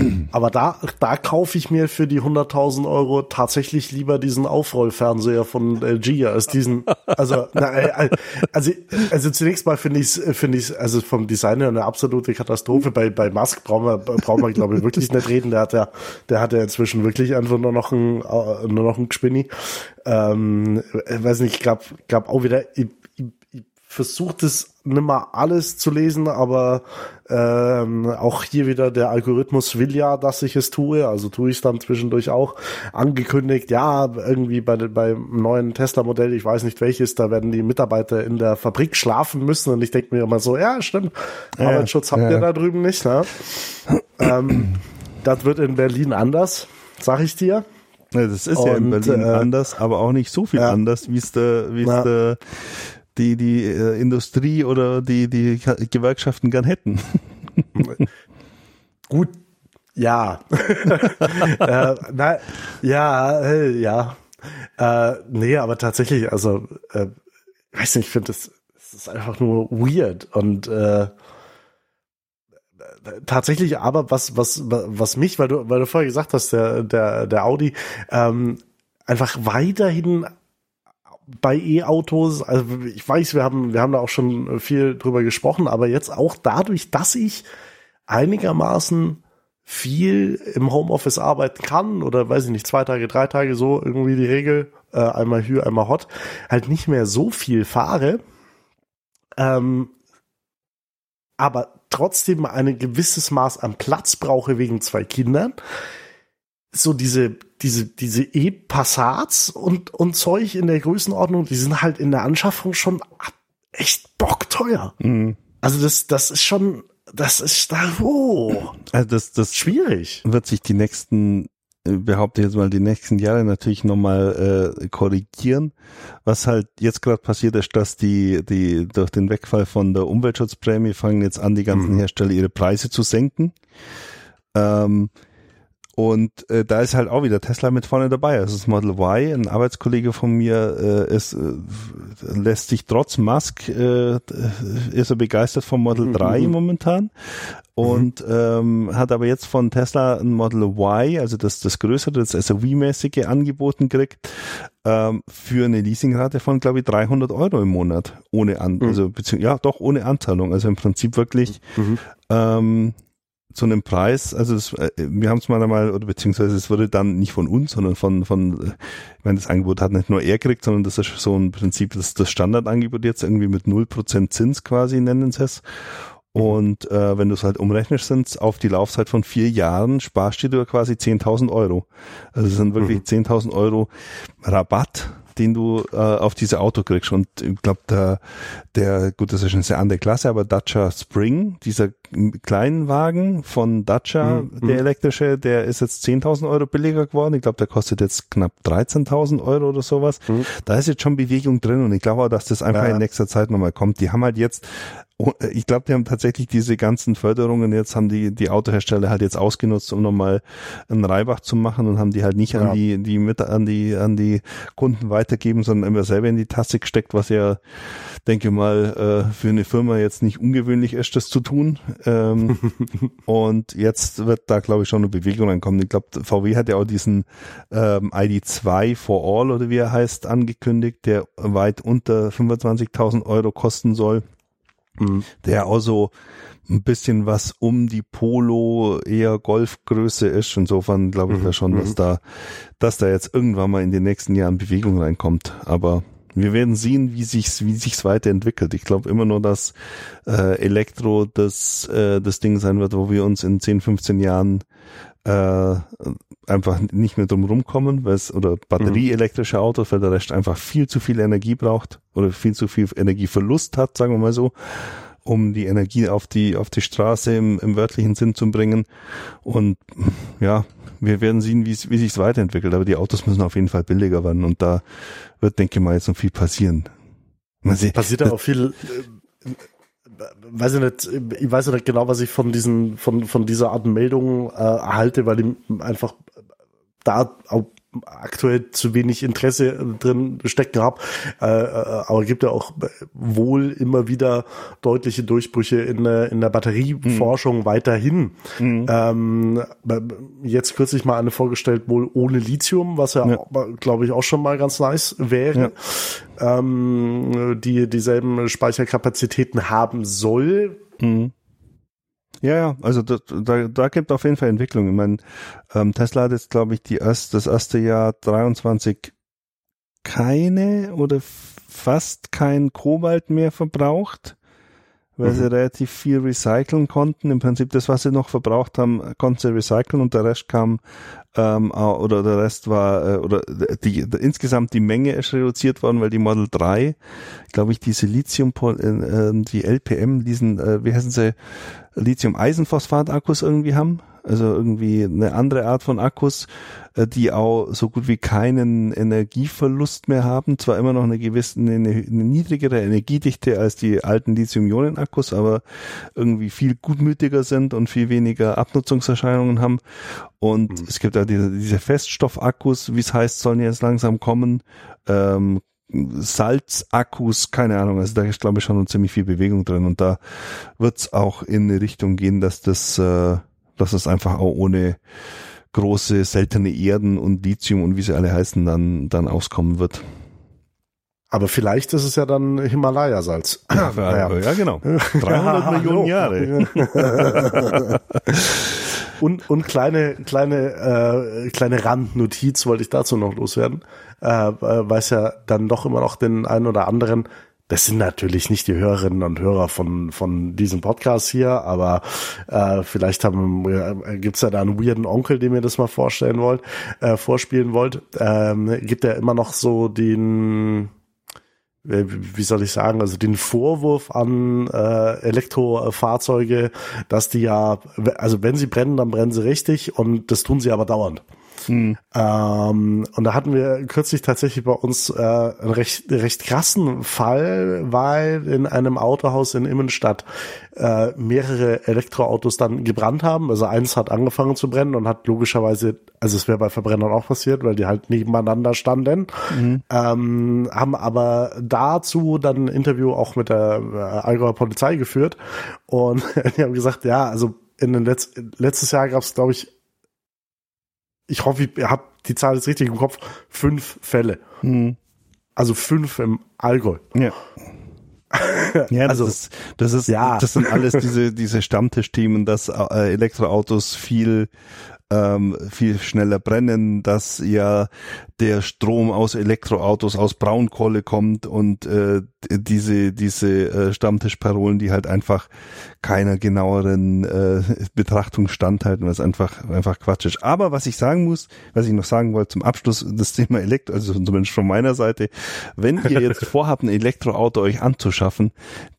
aber da, da kaufe ich mir für die 100.000 Euro tatsächlich lieber diesen Aufrollfernseher von LG als diesen, also, na, äh, äh, also, also zunächst mal finde ich es, finde ich also vom Design her eine absolute Katastrophe. Bei, bei Musk brauchen wir, brauchen wir, glaube ich, wirklich nicht reden. Der hat ja, der hat ja inzwischen wirklich einfach nur noch ein, äh, nur noch ein Gespinni. Ähm, weiß nicht, gab, gab auch wieder, ich, ich, ich versucht es nimmer alles zu lesen, aber ähm, auch hier wieder der Algorithmus will ja, dass ich es tue, also tue ich es dann zwischendurch auch. Angekündigt, ja, irgendwie bei beim neuen Tesla-Modell, ich weiß nicht welches, da werden die Mitarbeiter in der Fabrik schlafen müssen und ich denke mir immer so, ja, stimmt, ja, Arbeitsschutz habt ja. ihr da drüben nicht, ne? ähm, das wird in Berlin anders, sag ich dir. Ja, das ist und, ja in Berlin äh, anders, aber auch nicht so viel ja. anders, wie es der, wie es der die die äh, Industrie oder die die Gewerkschaften gern hätten. Gut, ja. äh, na, ja, äh, ja. Äh, nee, aber tatsächlich, also, äh, weiß nicht, ich finde das, das ist einfach nur weird und äh, tatsächlich aber was was was mich weil du weil du vorher gesagt hast der der der Audi ähm, einfach weiterhin bei E-Autos, also ich weiß, wir haben, wir haben da auch schon viel drüber gesprochen, aber jetzt auch dadurch, dass ich einigermaßen viel im Homeoffice arbeiten kann oder weiß ich nicht, zwei Tage, drei Tage so irgendwie die Regel, äh, einmal Hü, einmal Hot, halt nicht mehr so viel fahre, ähm, aber trotzdem ein gewisses Maß an Platz brauche wegen zwei Kindern, so diese, diese, diese E-Passats und, und Zeug in der Größenordnung, die sind halt in der Anschaffung schon echt bockteuer. Mhm. Also das, das ist schon, das ist da, oh. Also das, das schwierig. Wird sich die nächsten, äh, behaupte jetzt mal, die nächsten Jahre natürlich nochmal äh, korrigieren. Was halt jetzt gerade passiert ist, dass die, die durch den Wegfall von der Umweltschutzprämie fangen jetzt an, die ganzen mhm. Hersteller ihre Preise zu senken. Ähm, und äh, da ist halt auch wieder Tesla mit vorne dabei. Also das Model Y, ein Arbeitskollege von mir äh, ist, äh, lässt sich trotz Musk, äh, ist er begeistert vom Model mhm. 3 mhm. momentan und mhm. ähm, hat aber jetzt von Tesla ein Model Y, also das, das größere, das SUV-mäßige angeboten kriegt, ähm, für eine Leasingrate von, glaube ich, 300 Euro im Monat. Ohne An, mhm. also, ja, doch ohne Anzahlung. Also im Prinzip wirklich, mhm. ähm, zu einem Preis, also das, äh, wir haben es mal einmal, oder beziehungsweise es wurde dann nicht von uns, sondern von, von, ich meine, das Angebot hat nicht nur er gekriegt, sondern das ist so ein Prinzip, das, das Standardangebot jetzt irgendwie mit 0% Zins quasi nennen sie es. Und äh, wenn du es halt umrechnest, sind auf die Laufzeit von vier Jahren sparst du quasi 10.000 Euro. Also es sind wirklich mhm. 10.000 Euro Rabatt den du äh, auf diese Auto kriegst. Und ich glaube, der, der, gut, das ist eine sehr andere Klasse, aber Dacia Spring, dieser kleinen Wagen von Dacia, mhm. der elektrische, der ist jetzt 10.000 Euro billiger geworden. Ich glaube, der kostet jetzt knapp 13.000 Euro oder sowas. Mhm. Da ist jetzt schon Bewegung drin und ich glaube auch, dass das einfach ja. in nächster Zeit nochmal kommt. Die haben halt jetzt ich glaube, die haben tatsächlich diese ganzen Förderungen, jetzt haben die, die Autohersteller halt jetzt ausgenutzt, um nochmal einen Reibach zu machen und haben die halt nicht ja. an die, die mit, an die, an die Kunden weitergeben, sondern immer selber in die Tasse gesteckt, was ja, denke mal, äh, für eine Firma jetzt nicht ungewöhnlich ist, das zu tun. Ähm, und jetzt wird da, glaube ich, schon eine Bewegung reinkommen. Ich glaube, VW hat ja auch diesen ähm, ID2 for All oder wie er heißt, angekündigt, der weit unter 25.000 Euro kosten soll mhm. der auch so ein bisschen was um die Polo eher Golfgröße ist. Insofern glaube ich ja mhm. schon, dass mhm. da, dass da jetzt irgendwann mal in den nächsten Jahren Bewegung reinkommt. Aber Wir werden sehen, wie sich's, wie sich's weiterentwickelt. Ich glaube immer nur, dass äh, Elektro das, äh, das Ding sein wird, wo wir uns in 10, 15 Jahren äh, einfach nicht mehr drum rumkommen, weil es oder batterieelektrische Autos, weil der Rest einfach viel zu viel Energie braucht oder viel zu viel Energieverlust hat, sagen wir mal so, um die Energie auf die auf die Straße im, im wörtlichen Sinn zu bringen. Und ja, wir werden sehen, wie wie sich weiterentwickelt. Aber die Autos müssen auf jeden Fall billiger werden und da wird, denke ich mal, jetzt noch viel passieren. Sieht, Passiert da auch viel. Äh, weiß ich nicht, ich weiß nicht genau, was ich von diesen, von, von dieser Art Meldungen äh, erhalte, weil ich einfach da auch aktuell zu wenig Interesse drin stecken habe. Äh, äh, aber gibt ja auch wohl immer wieder deutliche Durchbrüche in, in der Batterieforschung mhm. weiterhin. Mhm. Ähm, jetzt kürzlich mal eine vorgestellt, wohl ohne Lithium, was ja, ja. glaube ich, auch schon mal ganz nice wäre. Ja. Ähm, die dieselben Speicherkapazitäten haben soll. Mhm. Ja, ja, also da, da, da gibt auf jeden Fall Entwicklung. Ich meine, ähm, Tesla hat jetzt, glaube ich, die erst, das erste Jahr 23 keine oder fast kein Kobalt mehr verbraucht weil mhm. sie relativ viel recyceln konnten. Im Prinzip das, was sie noch verbraucht haben, konnten sie recyceln und der Rest kam ähm, oder der Rest war äh, oder die, die, insgesamt die Menge ist reduziert worden, weil die Model 3, glaube ich, diese Lithium, äh, äh, die LPM, diesen, äh, wie heißen sie, Lithium-Eisenphosphat-Akkus irgendwie haben also irgendwie eine andere Art von Akkus, äh, die auch so gut wie keinen Energieverlust mehr haben. Zwar immer noch eine gewisse, eine, eine niedrigere Energiedichte als die alten Lithium-Ionen-Akkus, aber irgendwie viel gutmütiger sind und viel weniger Abnutzungserscheinungen haben. Und mhm. es gibt da diese, diese Feststoffakkus, wie es heißt, sollen jetzt langsam kommen. Ähm, Salzakkus, keine Ahnung, also da ist glaube ich schon ziemlich viel Bewegung drin und da wird es auch in eine Richtung gehen, dass das äh, dass es einfach auch ohne große seltene Erden und Lithium und wie sie alle heißen dann dann auskommen wird. Aber vielleicht ist es ja dann Himalaya-Salz. Ja, naja. ja, genau. 300 ja, Millionen Jahre. und, und kleine, kleine, äh, kleine Randnotiz wollte ich dazu noch loswerden, äh, weil es ja dann doch immer noch den einen oder anderen das sind natürlich nicht die Hörerinnen und Hörer von, von diesem Podcast hier, aber äh, vielleicht haben äh, gibt's ja da einen weirden Onkel, den mir das mal vorstellen wollt, äh, vorspielen wollt. Ähm, gibt ja immer noch so den äh, wie soll ich sagen, also den Vorwurf an äh, Elektrofahrzeuge, dass die ja, also wenn sie brennen, dann brennen sie richtig und das tun sie aber dauernd. Mhm. Ähm, und da hatten wir kürzlich tatsächlich bei uns äh, einen recht, recht krassen Fall, weil in einem Autohaus in Immenstadt äh, mehrere Elektroautos dann gebrannt haben. Also eins hat angefangen zu brennen und hat logischerweise, also es wäre bei Verbrennern auch passiert, weil die halt nebeneinander standen, mhm. ähm, haben aber dazu dann ein Interview auch mit der äh, Allgäuer Polizei geführt und die haben gesagt, ja, also in den Letz letztes Jahr gab es, glaube ich, ich hoffe, ich habe die Zahl jetzt richtig im Kopf, fünf Fälle. Hm. Also fünf im Allgäu. Ja. ja, also, das ist, das ist, ja. das sind alles diese, diese Stammtischthemen, dass äh, Elektroautos viel ähm, viel schneller brennen, dass ja der Strom aus Elektroautos aus Braunkohle kommt und äh, diese diese äh, Stammtischparolen, die halt einfach keiner genaueren äh, Betrachtung standhalten, was einfach einfach Quatsch ist. Aber was ich sagen muss, was ich noch sagen wollte zum Abschluss, das Thema Elektro, also zumindest von meiner Seite, wenn ihr jetzt vorhabt, ein Elektroauto euch anzuschaffen,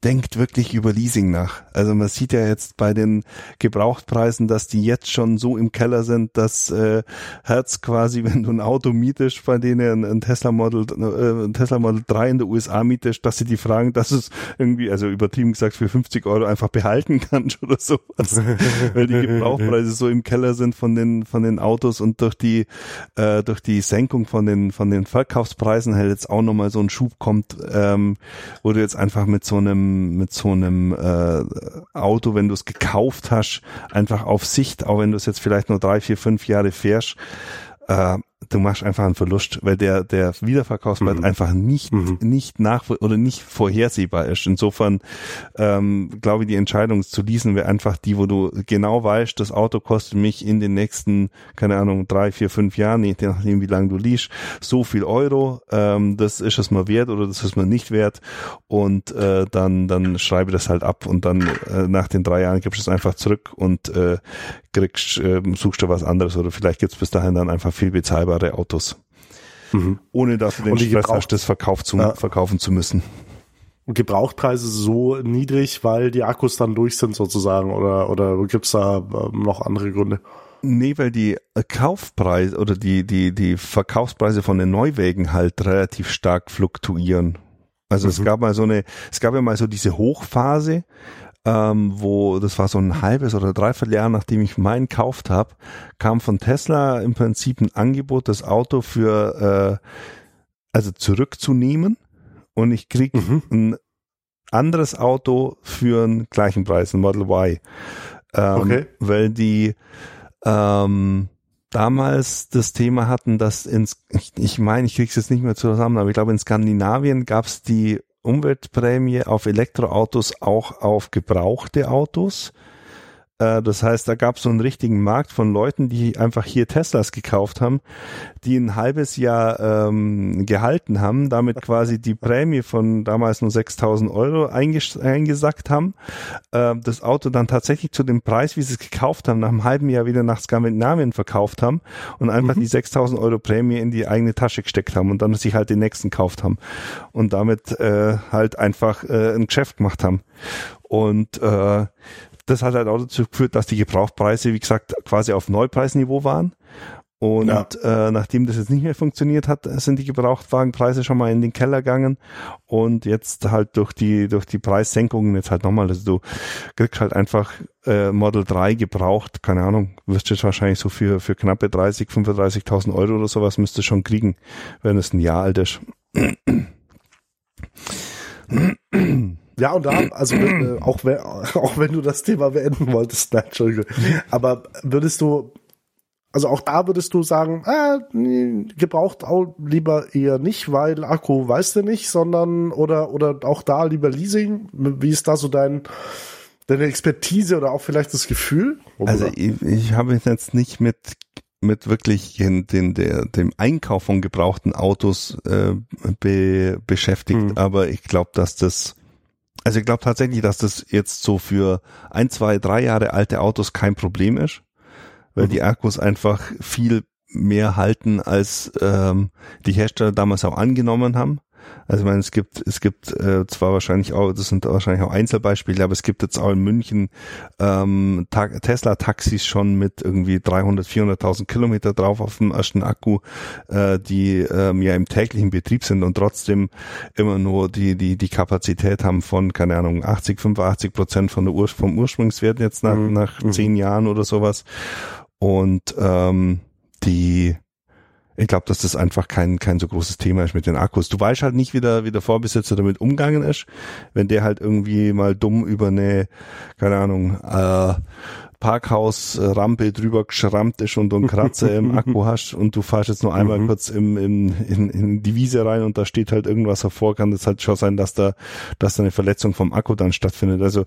denkt wirklich über Leasing nach. Also man sieht ja jetzt bei den Gebrauchtpreisen, dass die jetzt schon so im Keller sind, dass äh, Herz quasi, wenn du ein Auto mietest, bei denen ein, Tesla Model, äh, ein Tesla Model 3 in der USA mietest, dass sie die fragen, dass es irgendwie, also übertrieben gesagt, für 50 Euro einfach behalten kannst oder sowas. Weil die Gebrauchpreise so im Keller sind von den, von den Autos und durch die, äh, durch die Senkung von den, von den Verkaufspreisen halt jetzt auch nochmal so ein Schub kommt, ähm, wo du jetzt einfach mit so einem, mit so einem äh, Auto, wenn du es gekauft hast, einfach auf Sicht, auch wenn du es jetzt vielleicht nur drei, vier, fünf Jahre fährst, äh, du machst einfach einen Verlust, weil der, der Wiederverkaufswert mhm. einfach nicht, mhm. nicht nach oder nicht vorhersehbar ist. Insofern ähm, glaube ich, die Entscheidung zu leasen wäre einfach die, wo du genau weißt, das Auto kostet mich in den nächsten, keine Ahnung, drei, vier, fünf Jahren, je nachdem wie lange du liest, so viel Euro, ähm, das ist es mal wert oder das ist mir nicht wert und äh, dann, dann schreibe das halt ab und dann äh, nach den drei Jahren gibst du es einfach zurück und äh, kriegst, äh, suchst du was anderes oder vielleicht gibt's bis dahin dann einfach viel bezahlbare Autos. Mhm. Ohne dass du den Stress hast, das Verkauf zu, ja. verkaufen zu müssen. Gebrauchtpreise so niedrig, weil die Akkus dann durch sind sozusagen oder, oder gibt's da ähm, noch andere Gründe? Nee, weil die Kaufpreise oder die, die, die Verkaufspreise von den Neuwägen halt relativ stark fluktuieren. Also mhm. es gab mal so eine, es gab ja mal so diese Hochphase, ähm, wo das war so ein halbes oder dreiviertel Jahr, nachdem ich meinen gekauft habe, kam von Tesla im Prinzip ein Angebot, das Auto für äh, also zurückzunehmen und ich krieg mhm. ein anderes Auto für einen gleichen Preis, ein Model Y. Ähm, okay. Weil die ähm, damals das Thema hatten, dass ins, ich, ich meine, ich krieg's jetzt nicht mehr zusammen, aber ich glaube in Skandinavien gab's die Umweltprämie auf Elektroautos auch auf gebrauchte Autos. Äh, das heißt, da gab es so einen richtigen Markt von Leuten, die einfach hier Teslas gekauft haben, die ein halbes Jahr ähm, gehalten haben, damit quasi die Prämie von damals nur 6.000 Euro einges eingesackt haben, äh, das Auto dann tatsächlich zu dem Preis, wie sie es gekauft haben, nach einem halben Jahr wieder nach Skandinavien verkauft haben und einfach mhm. die 6.000 Euro Prämie in die eigene Tasche gesteckt haben und dann sich halt den nächsten gekauft haben und damit äh, halt einfach äh, ein Geschäft gemacht haben. Und äh, das hat halt auch dazu geführt, dass die Gebrauchpreise, wie gesagt, quasi auf Neupreisniveau waren. Und ja. äh, nachdem das jetzt nicht mehr funktioniert hat, sind die Gebrauchtwagenpreise schon mal in den Keller gegangen. Und jetzt halt durch die durch die Preissenkungen jetzt halt nochmal, also du kriegst halt einfach äh, Model 3 gebraucht, keine Ahnung, wirst du jetzt wahrscheinlich so für für knappe 30, 35.000 Euro oder sowas müsstest du schon kriegen, wenn es ein Jahr alt ist. Ja, und da, also äh, auch, wenn, auch wenn du das Thema beenden wolltest, nein, Entschuldigung. Aber würdest du, also auch da würdest du sagen, äh, gebraucht auch lieber eher nicht, weil Akku weißt du nicht, sondern oder oder auch da lieber Leasing. Wie ist da so dein deine Expertise oder auch vielleicht das Gefühl? Also ich, ich habe jetzt nicht mit mit wirklich den, den der, dem Einkauf von gebrauchten Autos äh, be, beschäftigt, hm. aber ich glaube, dass das also ich glaube tatsächlich, dass das jetzt so für ein, zwei, drei Jahre alte Autos kein Problem ist, weil mhm. die Akkus einfach viel mehr halten, als ähm, die Hersteller damals auch angenommen haben. Also ich meine, es gibt, es gibt äh, zwar wahrscheinlich auch, das sind wahrscheinlich auch Einzelbeispiele, aber es gibt jetzt auch in München ähm, Tesla-Taxis schon mit irgendwie 300, 400.000 Kilometer drauf auf dem ersten Akku, äh, die ähm, ja im täglichen Betrieb sind und trotzdem immer nur die die die Kapazität haben von keine Ahnung 80, 85 Prozent von der Ur vom Ursprungswert jetzt nach mhm. nach mhm. zehn Jahren oder sowas und ähm, die ich glaube, dass das einfach kein, kein so großes Thema ist mit den Akkus. Du weißt halt nicht, wie der, wie der Vorbesitzer damit umgegangen ist. Wenn der halt irgendwie mal dumm über eine, keine Ahnung, äh, Parkhausrampe drüber geschrammt ist und du einen Kratzer im Akku hast und du fährst jetzt nur einmal mhm. kurz im, im, in, in die Wiese rein und da steht halt irgendwas hervor, kann das halt schon sein, dass da, dass da eine Verletzung vom Akku dann stattfindet. Also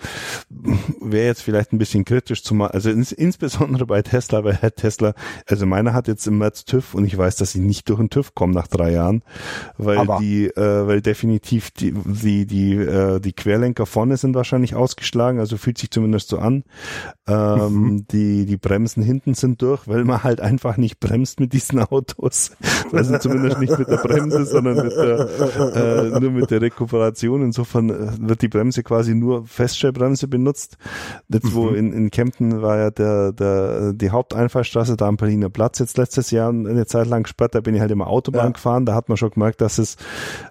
wäre jetzt vielleicht ein bisschen kritisch zu machen, also ins, insbesondere bei Tesla, weil Herr Tesla, also meiner hat jetzt im März TÜV und ich weiß, dass ich nicht durch den TÜV komme nach drei Jahren, weil Aber die, äh, weil definitiv die, die, die, äh, die Querlenker vorne sind wahrscheinlich ausgeschlagen, also fühlt sich zumindest so an. Äh, ähm, die, die Bremsen hinten sind durch, weil man halt einfach nicht bremst mit diesen Autos. Also zumindest nicht mit der Bremse, sondern mit der, äh, nur mit der Rekuperation. Insofern äh, wird die Bremse quasi nur Feststellbremse benutzt. Jetzt wo mhm. in, in Kempten war ja der, der, die Haupteinfallstraße da am Berliner Platz jetzt letztes Jahr eine Zeit lang gesperrt. Da bin ich halt immer Autobahn ja. gefahren. Da hat man schon gemerkt, dass es,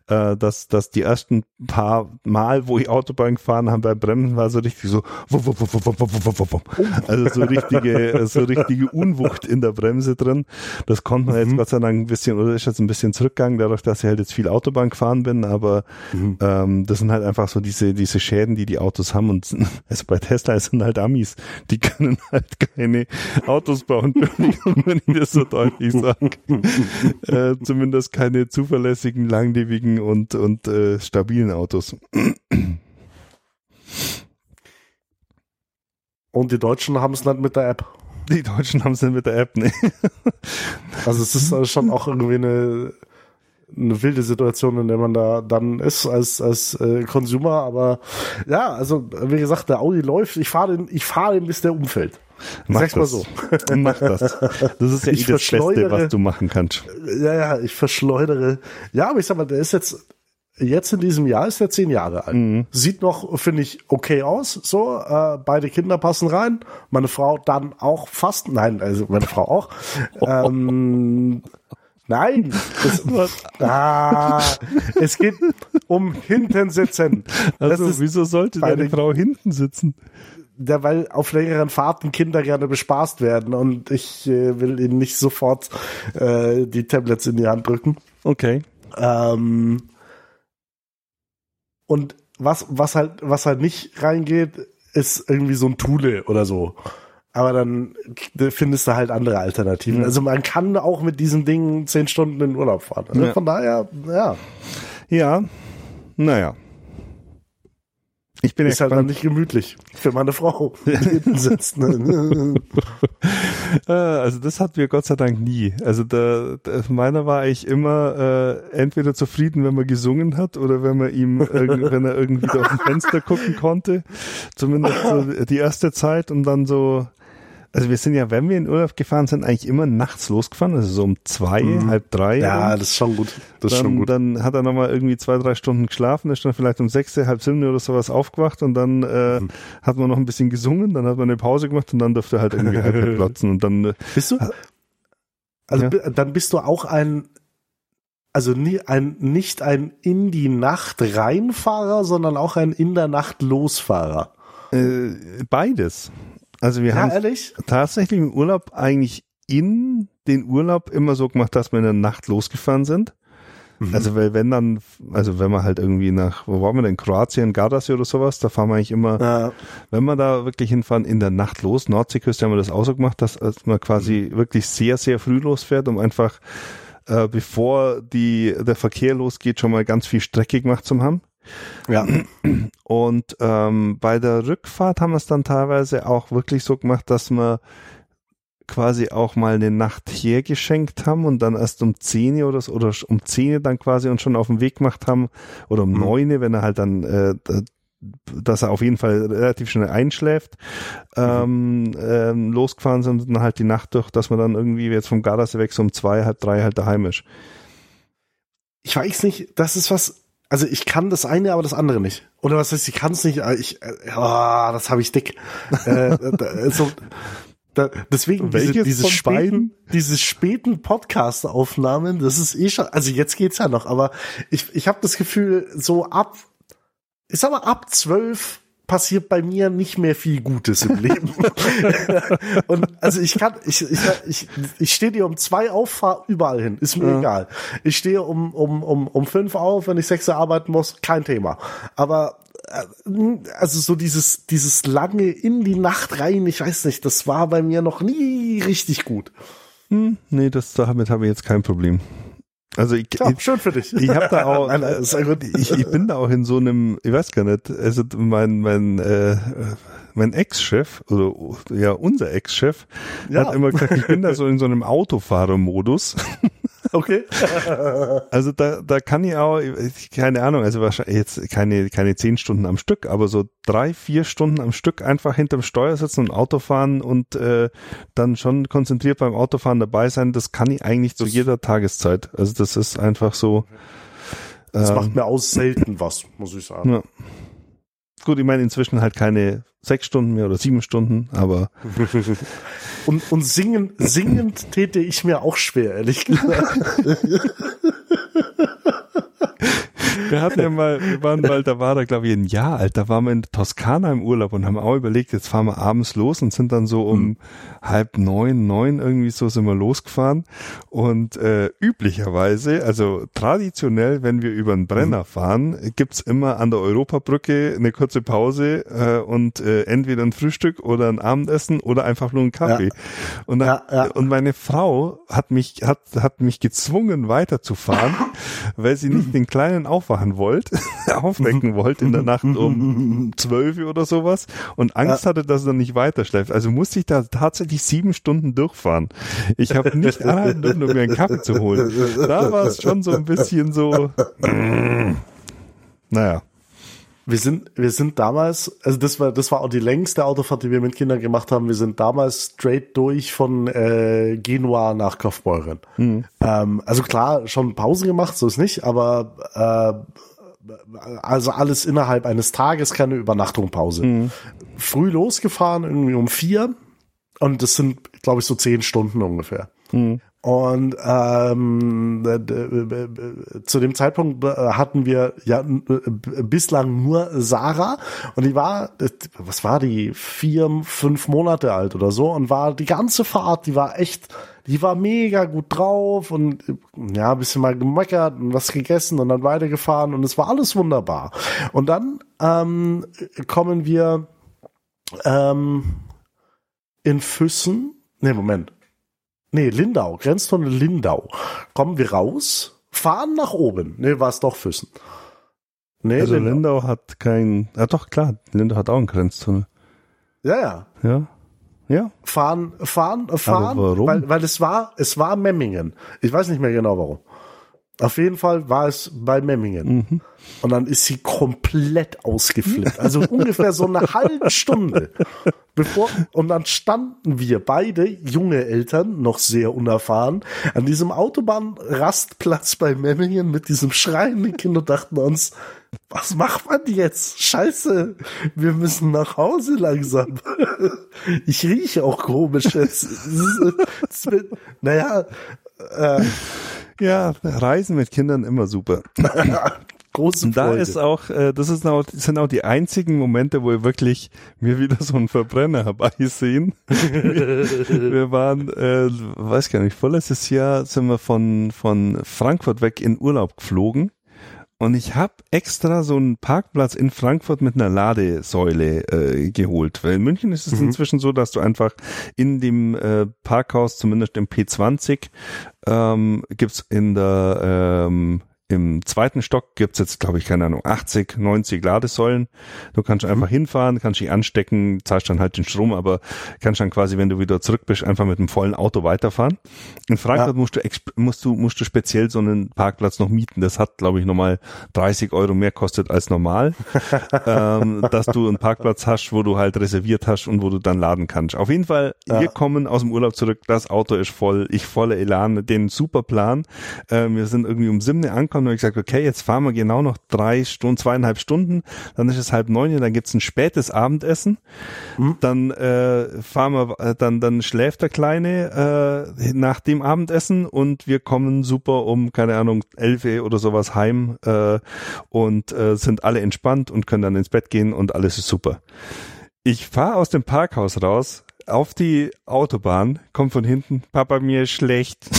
äh, dass, dass die ersten paar Mal, wo ich Autobahn gefahren habe, beim Bremsen war so richtig so, wupp, wupp, wupp, wupp, wupp, wupp, wupp. Also so richtige, so richtige Unwucht in der Bremse drin. Das konnte man jetzt Mhm. Gott sei Dank ein bisschen, oder ist jetzt ein bisschen zurückgegangen, dadurch, dass ich halt jetzt viel Autobahn gefahren bin, aber Mhm. ähm, das sind halt einfach so diese, diese Schäden, die die Autos haben und also bei Tesla sind halt Amis, die können halt keine Autos bauen, wenn ich das so deutlich sage. äh, zumindest keine zuverlässigen, langlebigen und, und äh, stabilen Autos. Und die Deutschen haben es nicht mit der App. Die Deutschen haben es nicht mit der App, ne? Also es ist schon auch irgendwie eine, eine wilde Situation, in der man da dann ist als, als äh, Consumer. Aber ja, also wie gesagt, der Audi läuft. Ich fahre den, ich fahre den, bis der umfällt. Mach Sag's mal das. so. Mach das. Das ist ja Ich eh das Beste, was du machen kannst. Ja, ja, ich verschleudere. Ja, aber ich sag mal, der ist jetzt, jetzt in diesem Jahr ist er zehn Jahre alt. Mhm. Sieht noch, finde ich, okay aus. So, äh, beide Kinder passen rein. Meine Frau dann auch fast. Nein, also meine Frau auch. Ähm, nein. Es, ah, es geht um Hintensitzen. Das Also, ist wieso sollte deine Frau hinten sitzen? da, weil auf längeren Fahrten Kinder gerne bespaßt werden und ich äh, will ihnen nicht sofort äh, die Tablets in die Hand drücken. Okay. Ähm, und was, was halt, was halt nicht reingeht, ist irgendwie so ein Thule oder so. Aber dann findest du halt andere Alternativen. Also man kann auch mit diesen Dingen zehn Stunden in den Urlaub fahren. Also Ja. Von daher, ja, Ja, naja. Ich bin ist halt dann nicht gemütlich für meine Frau, die hinten sitzt. Ne? Äh, also das hatten wir Gott sei Dank nie. Also da, da meiner war eigentlich immer äh, entweder zufrieden, wenn man gesungen hat oder wenn man ihm, wenn er irgendwie durch ein Fenster gucken konnte. Zumindest so die erste Zeit und dann so. Also wir sind ja, wenn wir in Urlaub gefahren sind, eigentlich immer nachts losgefahren, also so um zwei, halb drei. ja, das ist schon gut. Das ist schon dann, gut. dann hat er nochmal irgendwie zwei, drei Stunden geschlafen, ist dann vielleicht um sechs, halb sieben oder sowas aufgewacht und dann äh, Mhm. hat man noch ein bisschen gesungen, dann hat man eine Pause gemacht und dann durfte er halt irgendwie iPad platzen und dann äh, Bist du? Also Ja. dann bist du auch ein, also nie, ein, nicht ein in die Nacht reinfahrer, sondern auch ein in der Nacht losfahrer. äh, beides. Also wir Ja, haben ehrlich? tatsächlich im Urlaub eigentlich in den Urlaub immer so gemacht, dass wir in der Nacht losgefahren sind. Mhm. Also weil wenn dann, also wenn man halt irgendwie nach, wo waren wir denn, Kroatien, Gardasee oder sowas, da fahren wir eigentlich immer Ja, wenn wir da wirklich hinfahren, in der Nacht los, Nordseeküste haben wir das auch so gemacht, dass man quasi wirklich sehr, sehr früh losfährt, um einfach, äh, bevor die, der Verkehr losgeht, schon mal ganz viel Strecke gemacht zu haben. Ja. Und ähm, bei der Rückfahrt haben wir es dann teilweise auch wirklich so gemacht, dass wir quasi auch mal eine Nacht hergeschenkt haben und dann erst um 10 Uhr oder so, oder um 10 Uhr dann quasi uns schon auf den Weg gemacht haben oder um Mhm. 9 Uhr, wenn er halt dann äh, dass er auf jeden Fall relativ schnell einschläft, ähm, ähm, losgefahren sind und dann halt die Nacht durch, dass man dann irgendwie jetzt vom Gardasee weg so um zwei, halb drei halt daheim ist. Ich weiß nicht, das ist was, also ich kann das eine, aber das andere nicht. Oder was heißt, ich kann es nicht, äh, ich, äh, ah, das habe ich dick. äh, da, so, da, deswegen diese, diese späten, diese späten Podcast-Aufnahmen, das ist eh schon, also jetzt geht's ja noch, aber ich, ich habe das Gefühl, so ab, ich sag mal, ab zwölf passiert bei mir nicht mehr viel Gutes im Leben. und also ich kann, ich, ich, ich, ich stehe dir um zwei auf, fahr überall hin, ist mir egal. Ich stehe um, um, um, um fünf auf, wenn ich sechs arbeiten muss, kein Thema. Aber äh, also so dieses, dieses lange in die Nacht rein, ich weiß nicht, das war bei mir noch nie richtig gut. Hm, nee, das damit habe ich jetzt kein Problem. Also ich, Ja, ich, schön für dich. ich habe da auch, ich, ich bin da auch in so einem, ich weiß gar nicht, also mein mein äh, mein Ex-Chef oder ja unser Ex-Chef Ja. hat immer gesagt, ich bin da so in so einem Autofahrermodus. Okay. Also da da kann ich auch, ich, keine Ahnung, also wahrscheinlich jetzt keine keine zehn Stunden am Stück, aber so drei vier Stunden am Stück einfach hinterm Steuer sitzen und Auto fahren und äh, dann schon konzentriert beim Autofahren dabei sein, das kann ich eigentlich zu jeder Tageszeit. Also das ist einfach so. Das ähm, macht mir aus selten was, muss ich sagen. Ja. Gut, ich meine inzwischen halt keine sechs Stunden mehr oder sieben Stunden, aber Und, und singen, singend täte ich mir auch schwer, ehrlich gesagt. Wir hatten ja mal, wir waren mal, da war da glaube ich ein Jahr alt, da waren wir in Toskana im Urlaub und haben auch überlegt, jetzt fahren wir abends los und sind dann so um hm. halb neun, neun irgendwie so sind wir losgefahren und äh, üblicherweise, also traditionell, wenn wir über einen Brenner hm. fahren, gibt's immer an der Europabrücke eine kurze Pause äh, und äh, entweder ein Frühstück oder ein Abendessen oder einfach nur ein Kaffee. Ja. Und, dann, ja, ja. und meine Frau hat mich hat hat mich gezwungen weiterzufahren, weil sie nicht den Kleinen aufwachen wollte, aufwecken wollte in der Nacht um zwölf oder sowas und Angst hatte, dass er nicht weiterschläft. Also musste ich da tatsächlich sieben Stunden durchfahren. Ich habe nicht anhalten dürfen, um mir einen Kaffee zu holen. Da war es schon so ein bisschen so. naja. Wir sind, wir sind damals, also das war, das war auch die längste Autofahrt, die wir mit Kindern gemacht haben. Wir sind damals straight durch von äh, Genua nach Kaufbeuren. Mhm. Ähm, also klar, schon Pause gemacht, so ist nicht, aber äh, also alles innerhalb eines Tages, keine Übernachtung, Pause. Mhm. Früh losgefahren, irgendwie um vier. Und das sind, glaube ich, so zehn Stunden ungefähr. Mhm. Und ähm, zu dem Zeitpunkt äh, hatten wir ja bislang nur Sarah. Und die war, was war die, vier, fünf Monate alt oder so. Und war die ganze Fahrt, die war echt, die war mega gut drauf und ja, ein bisschen mal gemeckert und was gegessen und dann weitergefahren und es war alles wunderbar. Und dann ähm, kommen wir ähm, in Füssen, nee, Moment, Nee, Lindau, Grenztunnel Lindau. Kommen wir raus, fahren nach oben. Nee, war es doch Füssen. Nee, also Lindau. Lindau hat kein, ja doch klar, Lindau hat auch einen Grenztunnel. Ja, ja. Ja. Ja. Fahren, fahren, fahren, weil, weil es war, es war Memmingen. Ich weiß nicht mehr genau warum. Auf jeden Fall war es bei Memmingen. Mhm. Und dann ist sie komplett ausgeflippt. Also ungefähr so eine halbe Stunde. Bevor, und dann standen wir beide, junge Eltern, noch sehr unerfahren, an diesem Autobahnrastplatz bei Memmingen mit diesem schreienden Kind und dachten uns, was macht man jetzt? Scheiße, wir müssen nach Hause langsam. Ich rieche auch komisch. naja, äh, ja, Reisen mit Kindern immer super. Große Freude. Da ist auch, äh, das ist auch, sind auch die einzigen Momente, wo wir wirklich mir wieder so einen Verbrenner herbeisehen. wir, wir waren, äh, weiß gar nicht, vorletztes Jahr sind wir von, von Frankfurt weg in Urlaub geflogen. Und ich habe extra so einen Parkplatz in Frankfurt mit einer Ladesäule äh, geholt. Weil in München ist es mhm. inzwischen so, dass du einfach in dem äh, Parkhaus, zumindest im P20, ähm, gibt's in der ähm, im zweiten Stock gibt's jetzt, glaube ich, keine Ahnung, 80, 90 Ladesäulen. Du kannst einfach mhm. hinfahren, kannst dich anstecken, zahlst dann halt den Strom, aber kannst dann quasi, wenn du wieder zurück bist, einfach mit einem vollen Auto weiterfahren. In Frankfurt ja. musst du musst du musst du speziell so einen Parkplatz noch mieten. Das hat, glaube ich, nochmal 30 Euro mehr kostet als normal, ähm, dass du einen Parkplatz hast, wo du halt reserviert hast und wo du dann laden kannst. Auf jeden Fall, ja. wir kommen aus dem Urlaub zurück, das Auto ist voll, ich voller Elan, den super Plan. Äh, wir sind irgendwie um Simne angekommen ich gesagt, okay, jetzt fahren wir genau noch drei Stunden, zweieinhalb Stunden, dann ist es halb neun, dann gibt's ein spätes Abendessen, mhm. dann äh, fahren wir, äh, dann, dann schläft der Kleine äh, nach dem Abendessen und wir kommen super um, keine Ahnung, elf oder sowas heim äh, und äh, sind alle entspannt und können dann ins Bett gehen und alles ist super. Ich fahre aus dem Parkhaus raus, auf die Autobahn, kommt von hinten, Papa, mir ist schlecht.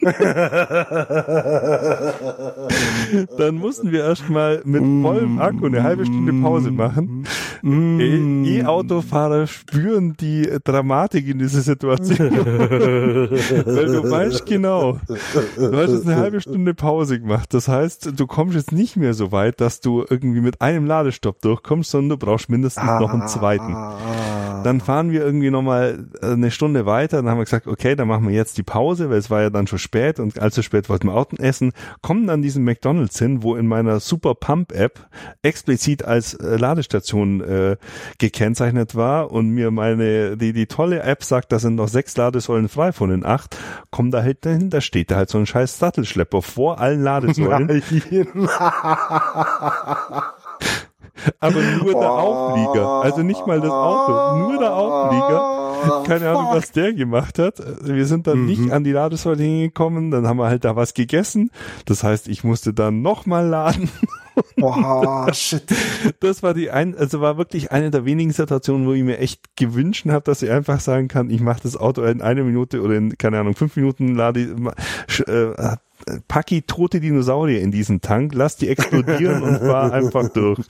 Dann mussten wir erstmal mit vollem Akku eine halbe Stunde Pause machen. E-Autofahrer spüren die Dramatik in dieser Situation. Weil du weißt genau, du hast jetzt eine halbe Stunde Pause gemacht. Das heißt, du kommst jetzt nicht mehr so weit, dass du irgendwie mit einem Ladestopp durchkommst, sondern du brauchst mindestens noch einen zweiten. Dann fahren wir irgendwie nochmal eine Stunde weiter. Dann haben wir gesagt, okay, dann machen wir jetzt die Pause, weil es war ja dann schon spät und allzu spät wollten wir auch essen, kommen dann diesen McDonalds hin, wo in meiner Super Pump App explizit als äh, Ladestation äh, gekennzeichnet war und mir meine, die, die tolle App sagt, da sind noch sechs Ladesäulen frei von den acht, komm da halt dahin, da steht da halt so ein scheiß Sattelschlepper vor allen Ladesäulen. aber nur der Auflieger. Also nicht mal das Auto, nur der Auflieger. Keine Ahnung, was der gemacht hat. Wir sind dann mhm. nicht an die Ladesäule hingekommen, dann haben wir halt da was gegessen. Das heißt, ich musste dann nochmal laden. Boah, shit. Das war die ein, also war wirklich eine der wenigen Situationen, wo ich mir echt gewünscht habe, dass ich einfach sagen kann, ich mache das Auto in einer Minute oder in, keine Ahnung, fünf Minuten lade, äh, packi tote Dinosaurier in diesen Tank, lass die explodieren und fahr einfach durch.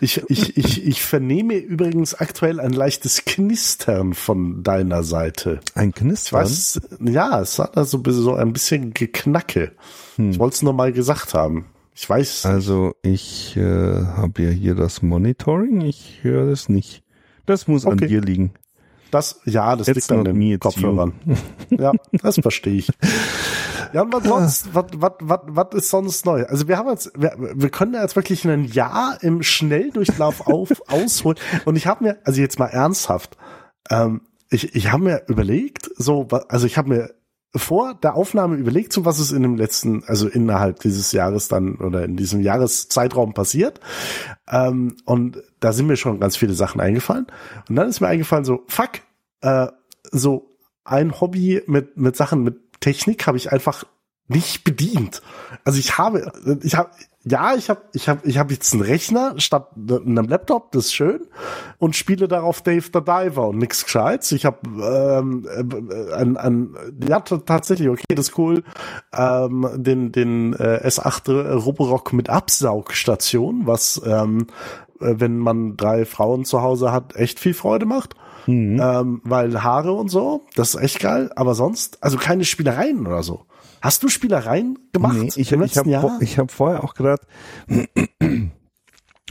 Ich, ich, ich, ich vernehme übrigens aktuell ein leichtes Knistern von deiner Seite. Ein Knistern? Weiß, ja, es hat also so ein bisschen Geknacke. Hm. Ich wollte es nur mal gesagt haben. Ich weiß. Also ich äh, habe ja hier das Monitoring. Ich höre das nicht. Das muss okay. an dir liegen. Das, ja, das It's liegt an den Kopfhörern. ja, das verstehe ich. Ja, und was sonst, was, was, was, was ist sonst neu? Also wir haben jetzt, wir, wir können jetzt wirklich ein Jahr im Schnelldurchlauf auf, ausholen. Und ich habe mir, also jetzt mal ernsthaft, ähm, ich, ich habe mir überlegt, so, also ich habe mir vor der Aufnahme überlegt, so was ist in dem letzten, also innerhalb dieses Jahres dann oder in diesem Jahreszeitraum passiert. Ähm, und da sind mir schon ganz viele Sachen eingefallen. Und dann ist mir eingefallen, so, fuck, äh, so ein Hobby mit, mit Sachen, mit Technik habe ich einfach nicht bedient. Also ich habe, ich habe, ja, ich habe, ich habe, ich habe jetzt einen Rechner statt einem Laptop, das ist schön, und spiele darauf Dave the Diver und nix Gescheites. Ich habe ähm, äh, ein, ein, ja tatsächlich, okay, das ist cool, ähm, den den äh, S8 Roborock mit Absaugstation, was ähm, äh, wenn man drei Frauen zu Hause hat, echt viel Freude macht. Mhm. Ähm, weil Haare und so, das ist echt geil. Aber sonst, also keine Spielereien oder so. Hast du Spielereien gemacht? Nee, ich, ich habe hab vorher auch gerade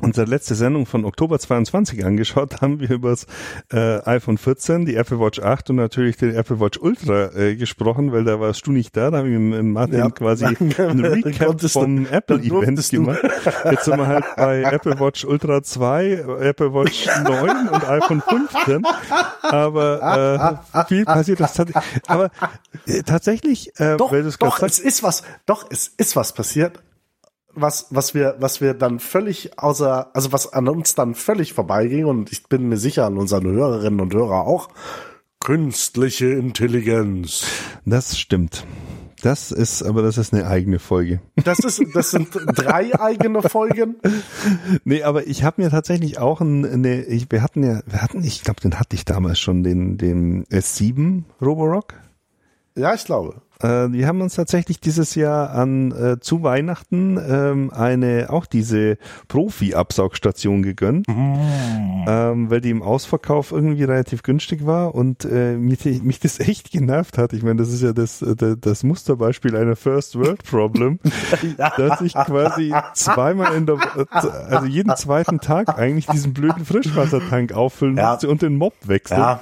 unsere letzte Sendung von Oktober 22 angeschaut, haben wir über das äh, iPhone 14, die Apple Watch 8 und natürlich den Apple Watch Ultra äh, gesprochen, weil da warst du nicht da, da haben wir mit Martin ja. quasi ein Recap vom Apple-Event gemacht. Jetzt sind wir halt bei Apple Watch Ultra 2, Apple Watch 9 und iPhone 15, aber äh, viel passiert. Das aber äh, tatsächlich, äh, doch, weil doch, es ist was, doch, es ist was passiert, was, was wir, was wir dann völlig außer, also was an uns dann völlig vorbeiging und ich bin mir sicher an unseren Hörerinnen und Hörer auch, künstliche Intelligenz. Das stimmt. Das ist, aber das ist eine eigene Folge. Das ist, das sind drei eigene Folgen. Nee, aber ich habe mir tatsächlich auch eine, ich, wir hatten ja, wir hatten, ich glaube, den hatte ich damals schon, den, den S7 Roborock. Ja, ich glaube. Äh, wir haben uns tatsächlich dieses Jahr an äh, zu Weihnachten ähm, eine auch diese Profi-Absaugstation gegönnt, mm. ähm, weil die im Ausverkauf irgendwie relativ günstig war und äh, mich, mich das echt genervt hat. Ich meine, das ist ja das, äh, das, das Musterbeispiel einer First World Problem, ja. dass ich quasi zweimal in der, also jeden zweiten Tag eigentlich diesen blöden Frischwassertank auffüllen ja. musste und den Mob wechseln. Ja.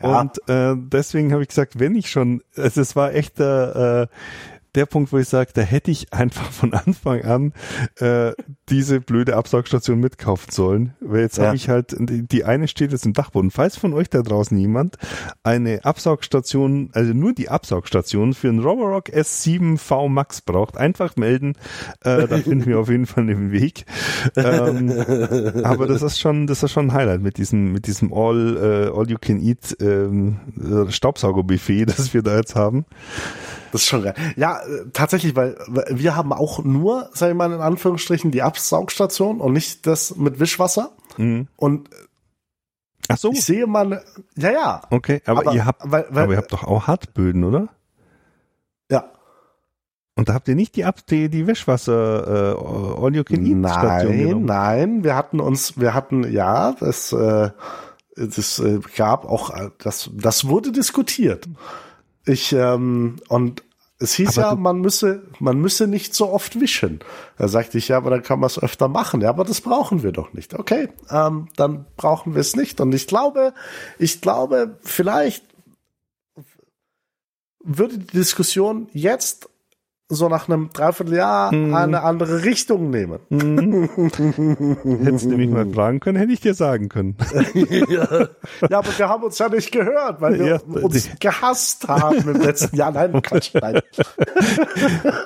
Und äh, deswegen habe ich gesagt, wenn ich schon, also es war echt der, äh, der Punkt, wo ich sage, da hätte ich einfach von Anfang an äh, diese blöde Absaugstation mitkaufen sollen. Weil jetzt ja. habe ich halt, die eine steht jetzt im Dachboden. Falls von euch da draußen jemand eine Absaugstation, also nur die Absaugstation für einen Roborock S7V Max braucht, einfach melden. Äh, da finden wir auf jeden Fall den Weg. Ähm, aber das ist schon, das ist schon ein Highlight mit diesem, mit diesem All, äh, All You Can Eat ähm, Staubsaugerbuffet, das wir da jetzt haben. Das ist schon geil. Ja, tatsächlich, weil wir haben auch nur, sag ich mal in Anführungsstrichen, die Absaugstation und nicht das mit Wischwasser. Mhm. Und Ach so. Ich sehe mal, ja, ja. Okay, aber, aber ihr habt, weil, weil, aber ihr habt doch auch Hartböden, oder? Ja. Und da habt ihr nicht die Ab die, die Wäschwasser äh, All You Can Eat Station Nein, genommen? nein, wir hatten uns, wir hatten ja, das, äh, das äh, gab auch, äh, das, das wurde diskutiert. Ich, ähm, und es hieß aber ja, man müsse, man müsse nicht so oft wischen. Da sagte ich, ja, aber dann kann man es öfter machen. Ja, aber das brauchen wir doch nicht. Okay, ähm, dann brauchen wir es nicht. Und ich glaube, ich glaube, vielleicht würde die Diskussion jetzt so nach einem Dreivierteljahr hm. eine andere Richtung nehmen. Hm. Hättest du mich mal fragen können, hätte ich dir sagen können. ja. ja, aber wir haben uns ja nicht gehört, weil wir ja, uns gehasst haben im letzten Jahr. Nein, Quatsch, nein.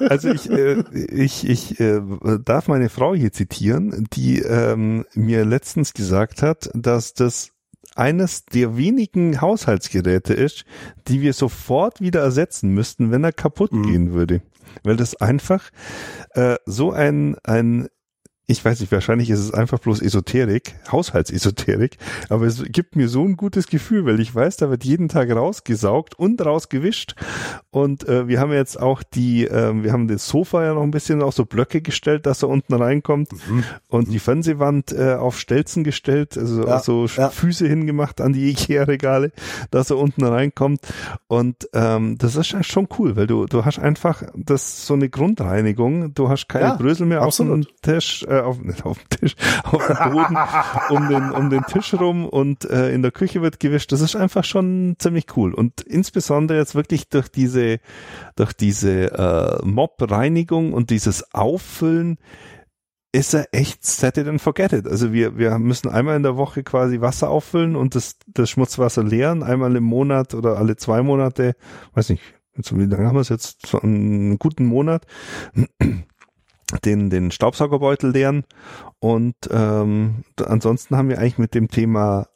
Also ich, äh, ich, ich äh, darf meine Frau hier zitieren, die ähm, mir letztens gesagt hat, dass das eines der wenigen Haushaltsgeräte ist, die wir sofort wieder ersetzen müssten, wenn er kaputt mhm. gehen würde. Weil das einfach äh, so ein, ein ich weiß nicht, wahrscheinlich ist es einfach bloß Esoterik, Haushaltsesoterik, aber es gibt mir so ein gutes Gefühl, weil ich weiß, da wird jeden Tag rausgesaugt und rausgewischt und äh, wir haben jetzt auch die, äh, wir haben das Sofa ja noch ein bisschen auf so Blöcke gestellt, dass er unten reinkommt mhm. und die Fernsehwand äh, auf Stelzen gestellt, also ja, so ja. Füße hingemacht an die Ikea-Regale, dass er unten reinkommt und ähm, das ist schon cool, weil du, du hast einfach das so eine Grundreinigung, du hast keine ja, Brösel mehr absolut. auf dem Tisch, äh, auf, nicht auf dem Tisch, auf dem Boden um den, um den Tisch rum und äh, in der Küche wird gewischt. Das ist einfach schon ziemlich cool. Und insbesondere jetzt wirklich durch diese, durch diese äh, Mob-Reinigung und dieses Auffüllen ist er echt set it and forget it. Also wir, wir müssen einmal in der Woche quasi Wasser auffüllen und das, das Schmutzwasser leeren, einmal im Monat oder alle zwei Monate, weiß nicht, wie lange haben wir es jetzt? Einen guten Monat den, den Staubsaugerbeutel leeren. Und ähm, ansonsten haben wir eigentlich mit dem Thema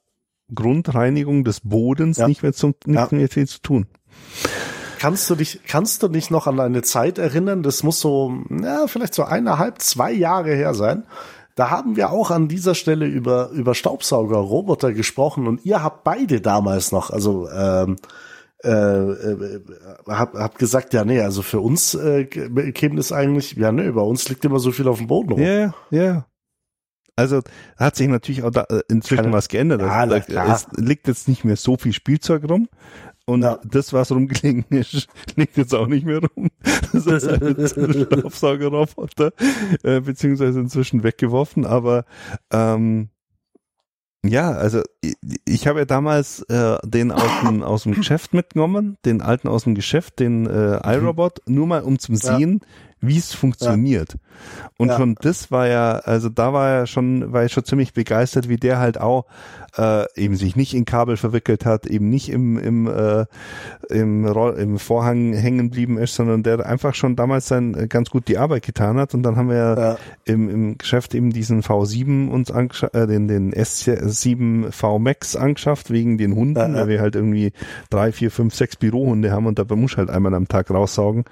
Grundreinigung des Bodens ja. nicht mehr, zum, nicht mehr viel zu tun. Kannst du dich, kannst du dich noch an eine Zeit erinnern? Das muss so, ja, vielleicht so eineinhalb, zwei Jahre her sein. Da haben wir auch an dieser Stelle über, über Staubsaugerroboter gesprochen und ihr habt beide damals noch, also ähm, äh, äh, hab, hab gesagt, ja, nee, also für uns äh, käme das eigentlich, ja, nee, bei uns liegt immer so viel auf dem Boden rum. Ja, yeah, ja. Yeah. Also hat sich natürlich auch da äh, inzwischen Keine, was geändert. Ja, also, da, es liegt jetzt nicht mehr so viel Spielzeug rum. Und ja. das, was rumgelegen ist, liegt jetzt auch nicht mehr rum. Das ist ein Staubsaugerroboter, äh, beziehungsweise inzwischen weggeworfen. Aber ähm, ja, also ich, ich habe ja damals äh, den aus dem, aus dem Geschäft mitgenommen, den alten aus dem Geschäft, den äh, iRobot, nur mal um zum sehen, ja wie es funktioniert. Ja. Und ja. schon das war ja, also da war ja schon, war ich schon ziemlich begeistert, wie der halt auch äh, eben sich nicht in Kabel verwickelt hat, eben nicht im im äh, im, im Vorhang hängen blieben ist, sondern der einfach schon damals sein äh, ganz gut die Arbeit getan hat. Und dann haben wir ja. im, im Geschäft eben diesen V7 uns äh, den den S7 V Max angeschafft wegen den Hunden, weil wir halt irgendwie drei, vier, fünf, sechs Bürohunde haben und da muss halt einmal am Tag raussaugen.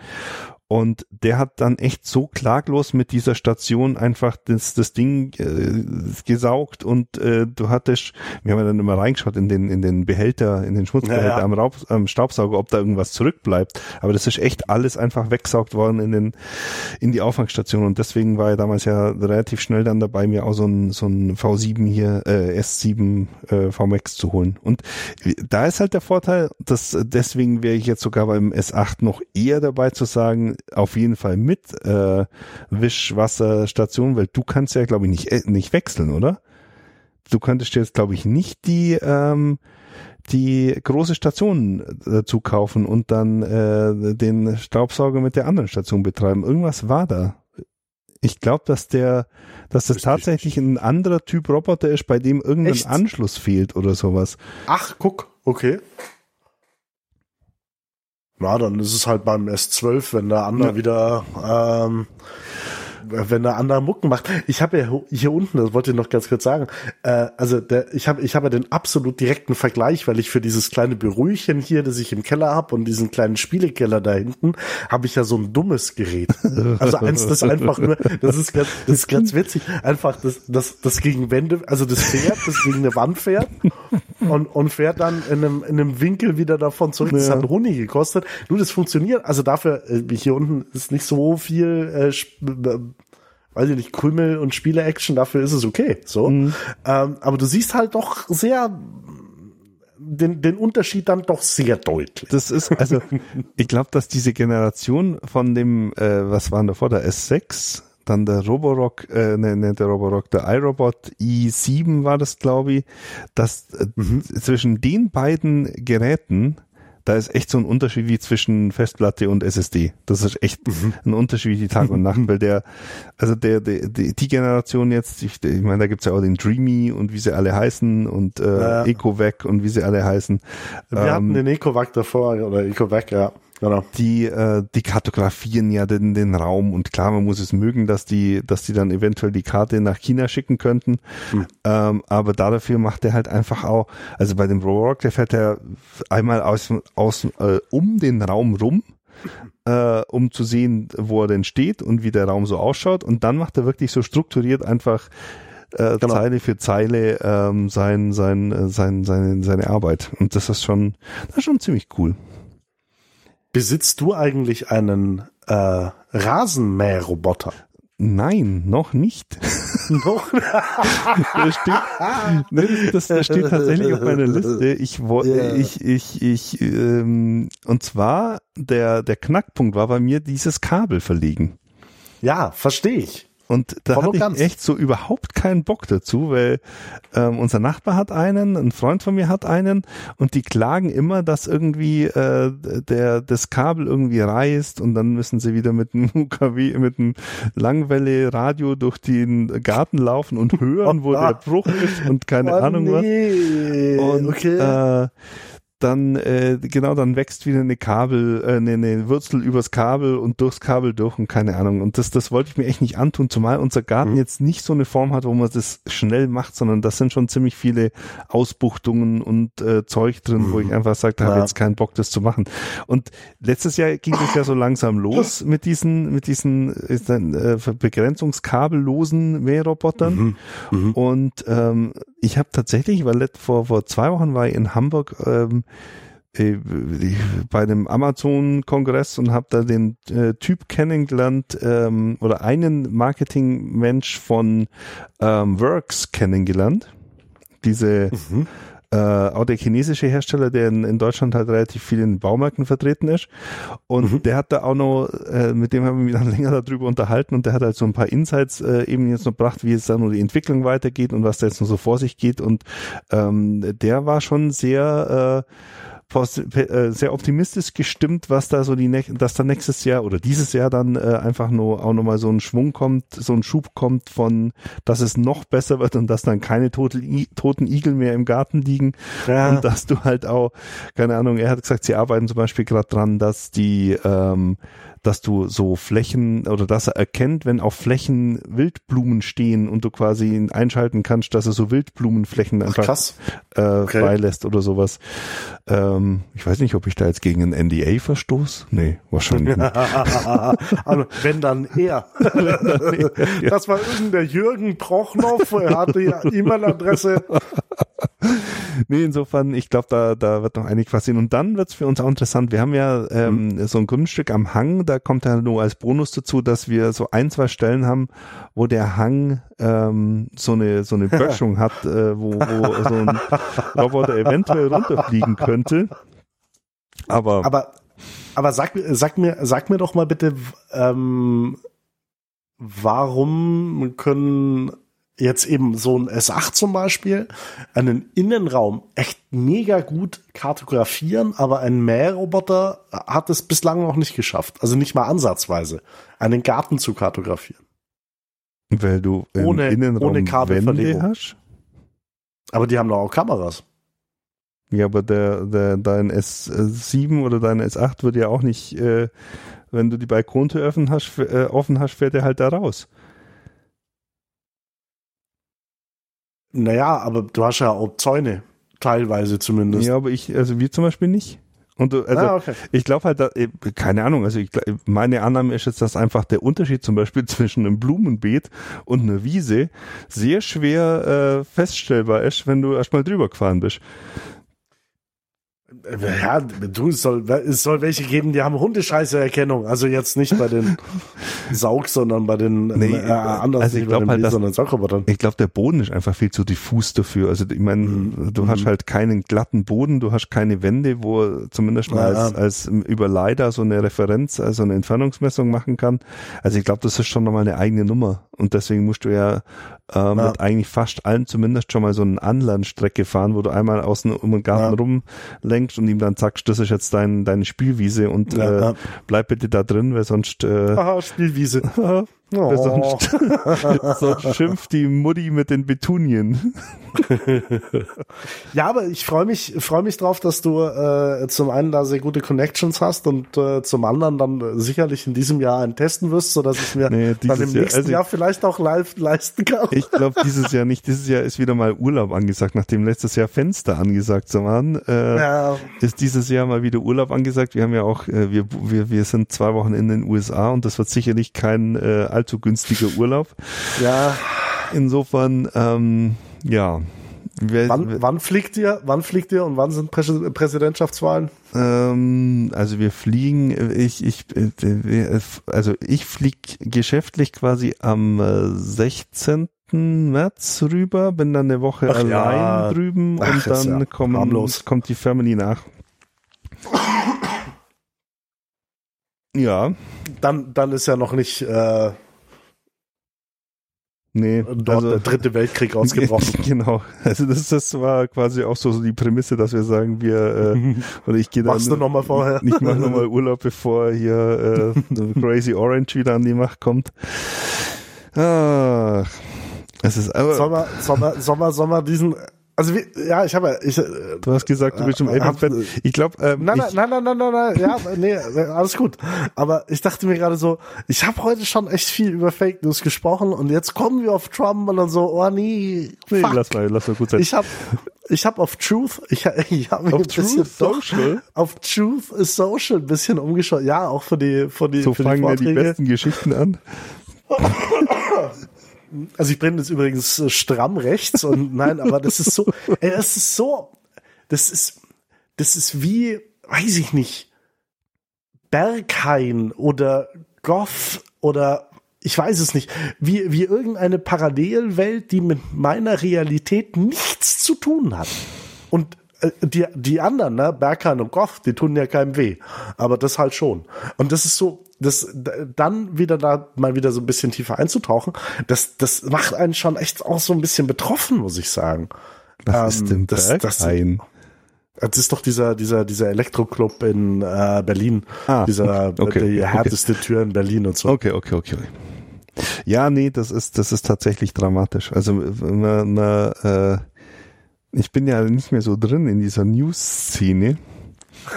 Und der hat dann echt so klaglos mit dieser Station einfach das, das Ding äh, gesaugt und äh, du hattest, wir haben ja dann immer reingeschaut in den, in den Behälter, in den Schmutzbehälter ja, ja. Am, Raub, am Staubsauger, ob da irgendwas zurückbleibt. Aber das ist echt alles einfach weggesaugt worden in den, in die Auffangstation und deswegen war er damals ja relativ schnell dann dabei, mir auch so ein, so ein V7 hier, äh, S7 äh, VMAX zu holen. Und da ist halt der Vorteil, dass deswegen wäre ich jetzt sogar beim S8 noch eher dabei zu sagen, auf jeden Fall mit äh, Wischwasserstation, weil du kannst ja, glaube ich, nicht, äh, nicht wechseln, oder? Du könntest jetzt, glaube ich, nicht die ähm, die große Station dazu kaufen und dann äh, den Staubsauger mit der anderen Station betreiben. Irgendwas war da. Ich glaube, dass der, dass das tatsächlich ein anderer Typ Roboter ist, bei dem irgendein Echt? Anschluss fehlt oder sowas. Ach, guck, okay. Na, dann ist es halt beim S12, wenn der andere ja. wieder ähm, wenn der andere Mucken macht. Ich habe ja hier unten, das wollte ich noch ganz kurz sagen, äh, also der, ich habe ich habe ja den absolut direkten Vergleich, weil ich für dieses kleine Bürüchen hier, das ich im Keller habe und diesen kleinen Spielekeller da hinten, habe ich ja so ein dummes Gerät. Also eins, das einfach nur, das ist ganz, das ist ganz witzig, einfach das, das, das gegen Wände, also das fährt, das gegen eine Wand fährt und, und fährt dann in einem, in einem Winkel wieder davon zurück. Das hat Honig gekostet. Du, das funktioniert. Also dafür, äh, hier unten ist nicht so viel äh, weiß ich nicht, Krümel und Spiele-Action, dafür ist es okay. So. Mhm. Ähm, aber du siehst halt doch sehr den, den Unterschied dann doch sehr deutlich. Das ist, also, ich glaube, dass diese Generation von dem, äh, was waren davor, der S6, dann der Roborock, äh, ne, ne, der Roborock, der iRobot i7 war das, glaube ich, dass äh, mhm. zwischen den beiden Geräten da ist echt so ein Unterschied wie zwischen Festplatte und SSD. Das ist echt mhm. ein Unterschied wie Tag und Nacht, weil der, also der, der die, die Generation jetzt, ich, ich meine, da gibt's ja auch den Dreamy und wie sie alle heißen und äh, ja. EcoVac und wie sie alle heißen. Wir ähm, hatten den EcoVac davor oder EcoVac, ja. Genau. Die, äh, die kartografieren ja den, den Raum und klar, man muss es mögen, dass die, dass die dann eventuell die Karte nach China schicken könnten. Hm. Ähm, aber dafür macht er halt einfach auch, also bei dem Rock, der fährt er einmal aus, aus äh, um den Raum rum, äh, um zu sehen, wo er denn steht und wie der Raum so ausschaut. Und dann macht er wirklich so strukturiert einfach äh, genau. Zeile für Zeile ähm, sein, sein, äh, sein, seine, seine Arbeit. Und das ist schon, das ist schon ziemlich cool. Besitzt du eigentlich einen äh, Rasenmäherroboter? Nein, noch nicht. Noch? das, steht, das, das, steht tatsächlich auf meiner Liste. Ich wollte, yeah. ich, ich, ich, ähm, und zwar der der Knackpunkt war bei mir dieses Kabel verlegen. Ja, verstehe ich. Und da Voll hatte ich echt so überhaupt keinen Bock dazu, weil ähm, unser Nachbar hat einen, ein Freund von mir hat einen und die klagen immer, dass irgendwie äh, der das Kabel irgendwie reißt und dann müssen sie wieder mit einem UKW, mit einem Langwelle-Radio durch den Garten laufen und hören, wo der Bruch ist und keine oh, Ahnung nee. was. Und okay. äh, dann äh, genau dann wächst wieder eine Kabel, äh, eine, eine Wurzel übers Kabel und durchs Kabel durch und keine Ahnung. Und das, das wollte ich mir echt nicht antun, zumal unser Garten mhm. jetzt nicht so eine Form hat, wo man das schnell macht, sondern das sind schon ziemlich viele Ausbuchtungen und äh, Zeug drin, mhm. wo ich mhm. einfach sage, da ja. habe jetzt keinen Bock, das zu machen. Und letztes Jahr ging es ja so langsam los mit diesen, mit diesen äh, begrenzungskabellosen Mährobotern. Mhm. Mhm. Und ähm, ich habe tatsächlich, weil vor, vor zwei Wochen war ich in Hamburg ähm, äh, bei einem Amazon-Kongress und habe da den äh, Typ kennengelernt ähm, oder einen Marketingmensch von ähm, Works kennengelernt. Diese mhm äh, auch der chinesische Hersteller, der in, in, Deutschland halt relativ viel in Baumärkten vertreten ist. Und mhm. der hat da auch noch, äh, mit dem haben wir mich dann länger darüber unterhalten und der hat halt so ein paar Insights äh, eben jetzt noch gebracht, wie es dann nur die Entwicklung weitergeht und was da jetzt noch so vor sich geht. Und ähm, der war schon sehr äh, sehr optimistisch gestimmt, was da so die, dass da nächstes Jahr oder dieses Jahr dann äh, einfach nur auch nochmal so ein Schwung kommt, so ein Schub kommt von, dass es noch besser wird und dass dann keine tote, toten Igel mehr im Garten liegen ja. und dass du halt auch, keine Ahnung, er hat gesagt, sie arbeiten zum Beispiel gerade dran, dass die ähm, dass du so Flächen oder dass er erkennt, wenn auf Flächen Wildblumen stehen und du quasi einschalten kannst, dass er so Wildblumenflächen einfach Ach, äh, okay. freilässt oder sowas. Ähm, ich weiß nicht, ob ich da jetzt gegen ein NDA verstoß. Nee, wahrscheinlich nicht. also, wenn dann er. Das war irgendein Jürgen Prochnow, er hatte ja E-Mail-Adresse. Nee, insofern, ich glaube, da, da wird noch einig passieren. Und dann wird's für uns auch interessant. Wir haben ja ähm, mhm. so ein Grundstück am Hang, da kommt ja nur als Bonus dazu, dass wir so ein, zwei Stellen haben, wo der Hang ähm, so eine so eine Böschung hat, äh, wo, wo so ein Roboter eventuell runterfliegen könnte. Aber aber aber sag, sag mir sag mir doch mal bitte, ähm, warum können jetzt eben so ein S8 zum Beispiel einen Innenraum echt mega gut kartografieren, aber ein Mähroboter hat es bislang noch nicht geschafft. Also nicht mal ansatzweise, einen Garten zu kartografieren. Weil du im ohne, Innenraum ohne Kabelverlegung hast? Aber die haben doch auch Kameras. Ja, aber der, der, dein S7 oder dein S8 wird ja auch nicht, äh, wenn du die Balkontür offen hast, äh, offen hast, fährt er halt da raus. Naja, aber du hast ja auch Zäune, teilweise zumindest. Ja, aber ich, also wir zum Beispiel nicht. Und du, also ah, okay. ich glaube halt, da, äh, keine Ahnung, also ich, meine Annahme ist jetzt, dass einfach der Unterschied zum Beispiel zwischen einem Blumenbeet und einer Wiese sehr schwer äh, feststellbar ist, wenn du erstmal drüber gefahren bist. Ja, du, es soll, es soll welche geben, die haben Hundescheiße-Erkennung. Also jetzt nicht bei den Saug, sondern bei den nee, äh, anderen, also ich glaube halt, ich glaube, der Boden ist einfach viel zu diffus dafür. Also ich meine, mhm. du hast mhm. halt keinen glatten Boden, du hast keine Wände, wo zumindest mal ja, als, als Überleiter so eine Referenz, also eine Entfernungsmessung machen kann. Also ich glaube, das ist schon nochmal eine eigene Nummer. Und deswegen musst du ja äh, ja. mit eigentlich fast allen zumindest schon mal so eine Anlandstrecke fahren, wo du einmal außen um den Garten ja. rumlenkst und ihm dann sagst, das ist jetzt dein, deine Spielwiese und ja, äh, bleib bitte da drin, weil sonst äh, Aha, Spielwiese. Oh. Sonst, sonst schimpft die Mutti mit den Betunien. ja, aber ich freue mich, freue mich drauf, dass du äh, zum einen da sehr gute Connections hast und äh, zum anderen dann sicherlich in diesem Jahr einen testen wirst, so dass ich mir nee, dann im nächsten Jahr, also Jahr vielleicht auch live leisten kann. Ich glaube dieses Jahr nicht. Dieses Jahr ist wieder mal Urlaub angesagt, nachdem letztes Jahr Fenster angesagt waren. Äh, ja. Ist dieses Jahr mal wieder Urlaub angesagt. Wir haben ja auch, äh, wir, wir, wir sind zwei Wochen in den USA und das wird sicherlich kein äh, allzu günstiger Urlaub. Ja. Insofern, ähm, ja. Wer, wann, wann fliegt ihr? Wann fliegt ihr und wann sind Prä Präsidentschaftswahlen? Ähm, also wir fliegen, ich, ich, also ich fliege geschäftlich quasi am 16. Äh, März rüber, bin dann eine Woche Ach allein ja. drüben Ach, und dann ja kommen, kommt die Family nach. Ja. Dann, dann ist ja noch nicht äh, Nee, dort also, der dritte Weltkrieg ausgebrochen. Genau. Also das, das war quasi auch so die Prämisse, dass wir sagen, wir äh, oder ich gehe dann Machst du noch mal vorher? Ich mache nochmal Urlaub, bevor hier äh, Crazy Orange wieder an die Macht kommt. Ach, es ist aber. Sommer, Sommer, Sommer, Sommer diesen also wie, ja, ich habe ich, äh, Du hast gesagt, du bist im äh, Bett. Ich glaube, ähm, nein, nein, nein, nein, nein, nein, ja, nee, alles gut. Aber ich dachte mir gerade so, ich habe heute schon echt viel über Fake News gesprochen und jetzt kommen wir auf Trump und dann so, oh nee, nee lass mal, lass mal gut sein. Ich habe ich habe auf Truth, ich, ich habe mir auf ein bisschen Social, auf Truth is Social ein bisschen umgeschaut. Ja, auch für die für die so für fangen die, die besten Geschichten an. Also ich brenne jetzt übrigens äh, stramm rechts und nein, aber das ist so, ey, das ist so, das ist, das ist wie, weiß ich nicht, Berghain oder Goth oder ich weiß es nicht, wie, wie irgendeine Parallelwelt, die mit meiner Realität nichts zu tun hat. Und äh, die, die anderen, ne, Berghain und Goth, die tun ja keinem weh. Aber das halt schon. Und das ist so, das dann wieder da mal wieder so ein bisschen tiefer einzutauchen, das, das macht einen schon echt auch so ein bisschen betroffen, muss ich sagen. Was ähm, ist denn das? Das, das ist doch dieser, dieser, dieser Elektroclub in äh, Berlin. Ah, dieser okay, die okay, härteste okay. Tür in Berlin und so. Okay, okay, okay. Ja, nee, das ist, das ist tatsächlich dramatisch. Also na, na, äh, ich bin ja nicht mehr so drin in dieser News-Szene.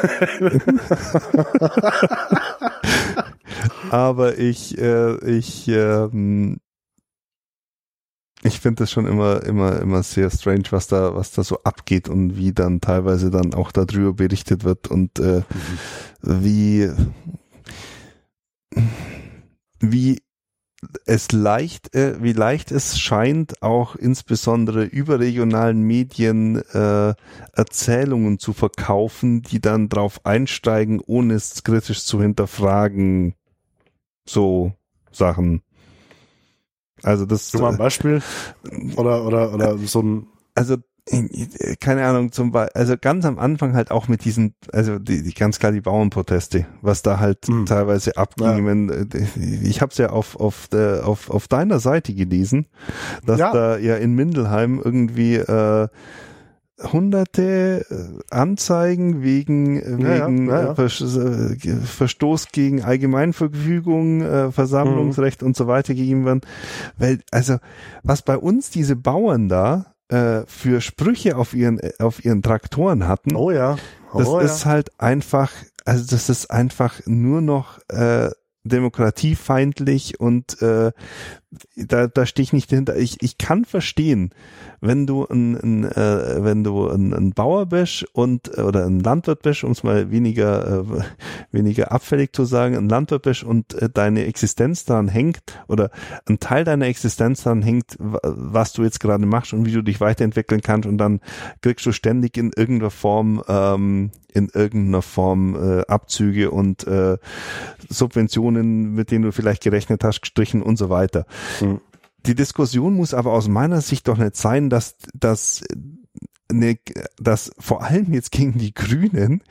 Aber ich, äh, ich, ähm, ich finde das schon immer, immer, immer sehr strange, was da, was da so abgeht und wie dann teilweise dann auch darüber berichtet wird und äh, mhm. wie, wie es leicht, äh, wie leicht es scheint, auch insbesondere überregionalen Medien äh, Erzählungen zu verkaufen, die dann drauf einsteigen, ohne es kritisch zu hinterfragen. So Sachen. Also das. Du mal ein Beispiel oder oder oder so ein. Also keine Ahnung, zum Beispiel, also ganz am Anfang halt auch mit diesen, also die, die ganz klar die Bauernproteste, was da halt mhm. teilweise abging. Ja. Wenn, äh, ich habe es ja auf auf, der, auf auf deiner Seite gelesen, dass ja. da ja in Mindelheim irgendwie äh, hunderte äh, Anzeigen wegen ja, wegen ja, ja, äh, Verstoß gegen Allgemeinverfügung, äh, Versammlungsrecht mhm. und so weiter gegeben werden. Weil also was bei uns diese Bauern da äh, für Sprüche auf ihren auf ihren Traktoren hatten. Oh ja. Oh das ist halt einfach, also das ist einfach nur noch äh, demokratiefeindlich und äh, da, da stehe ich nicht dahinter. Ich, ich kann verstehen, wenn du ein, ein äh, wenn du ein, ein Bauer bist und oder ein Landwirt bist, um es mal weniger äh, weniger abfällig zu sagen, ein Landwirt bist und äh, deine Existenz daran hängt oder ein Teil deiner Existenz daran hängt, was du jetzt gerade machst und wie du dich weiterentwickeln kannst und dann kriegst du ständig in irgendeiner Form ähm, in irgendeiner Form äh, Abzüge und äh, Subventionen, mit denen du vielleicht gerechnet hast, gestrichen und so weiter. Mhm. Die Diskussion muss aber aus meiner Sicht doch nicht sein, dass, dass eine, dass vor allem jetzt gegen die Grünen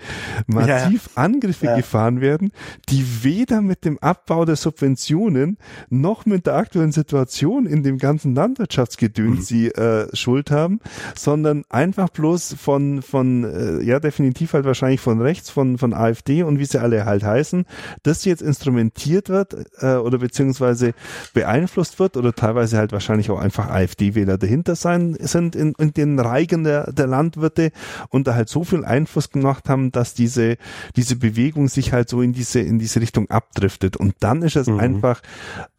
massiv ja. Angriffe ja. gefahren werden, die weder mit dem Abbau der Subventionen noch mit der aktuellen Situation in dem ganzen Landwirtschaftsgedöns mhm. sie äh, Schuld haben, sondern einfach bloß von von äh, ja definitiv halt wahrscheinlich von rechts, von von AfD und wie sie alle halt heißen, dass jetzt instrumentiert wird äh, oder beziehungsweise beeinflusst wird oder teilweise halt wahrscheinlich auch einfach AfD-Wähler dahinter sein sind in, in den Reigen der der, Landwirte und da halt so viel Einfluss gemacht haben, dass diese, diese Bewegung sich halt so in diese, in diese Richtung abdriftet. Und dann ist es mhm. einfach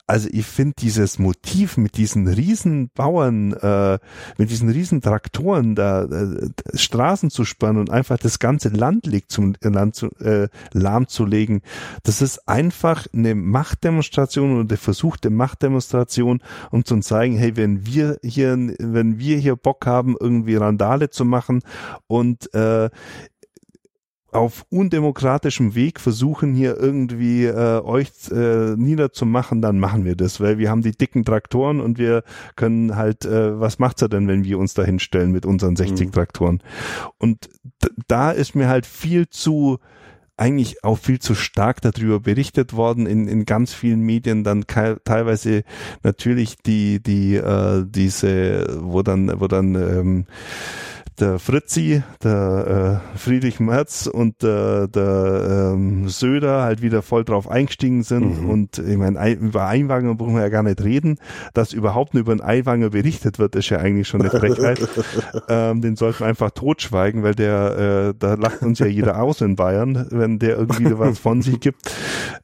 also ich finde dieses Motiv mit diesen riesen Bauern, äh, mit diesen riesen Traktoren da äh, Straßen zu spannen und einfach das ganze Land, legt zum, Land zu, äh, lahmzulegen, das ist einfach eine Machtdemonstration oder der Versuch Machtdemonstration, um zu zeigen, hey, wenn wir hier, wenn wir hier Bock haben, irgendwie Randale zu machen und äh, auf undemokratischem Weg versuchen hier irgendwie äh, euch äh, niederzumachen, dann machen wir das, weil wir haben die dicken Traktoren und wir können halt, äh, was macht's er denn, wenn wir uns da hinstellen mit unseren 60 mhm. Traktoren? Und da ist mir halt viel zu eigentlich auch viel zu stark darüber berichtet worden in, in ganz vielen Medien dann teilweise natürlich die die äh, diese wo dann wo dann ähm, der Fritzi, der äh, Friedrich Merz und der, der ähm, Söder halt wieder voll drauf eingestiegen sind. Mhm. Und ich meine, über Einwanger brauchen wir ja gar nicht reden. Dass überhaupt nur über einen Einwanger berichtet wird, ist ja eigentlich schon eine Frechheit. ähm, den sollten wir einfach totschweigen, weil der, äh, da lacht uns ja jeder aus in Bayern, wenn der irgendwie was von sich gibt.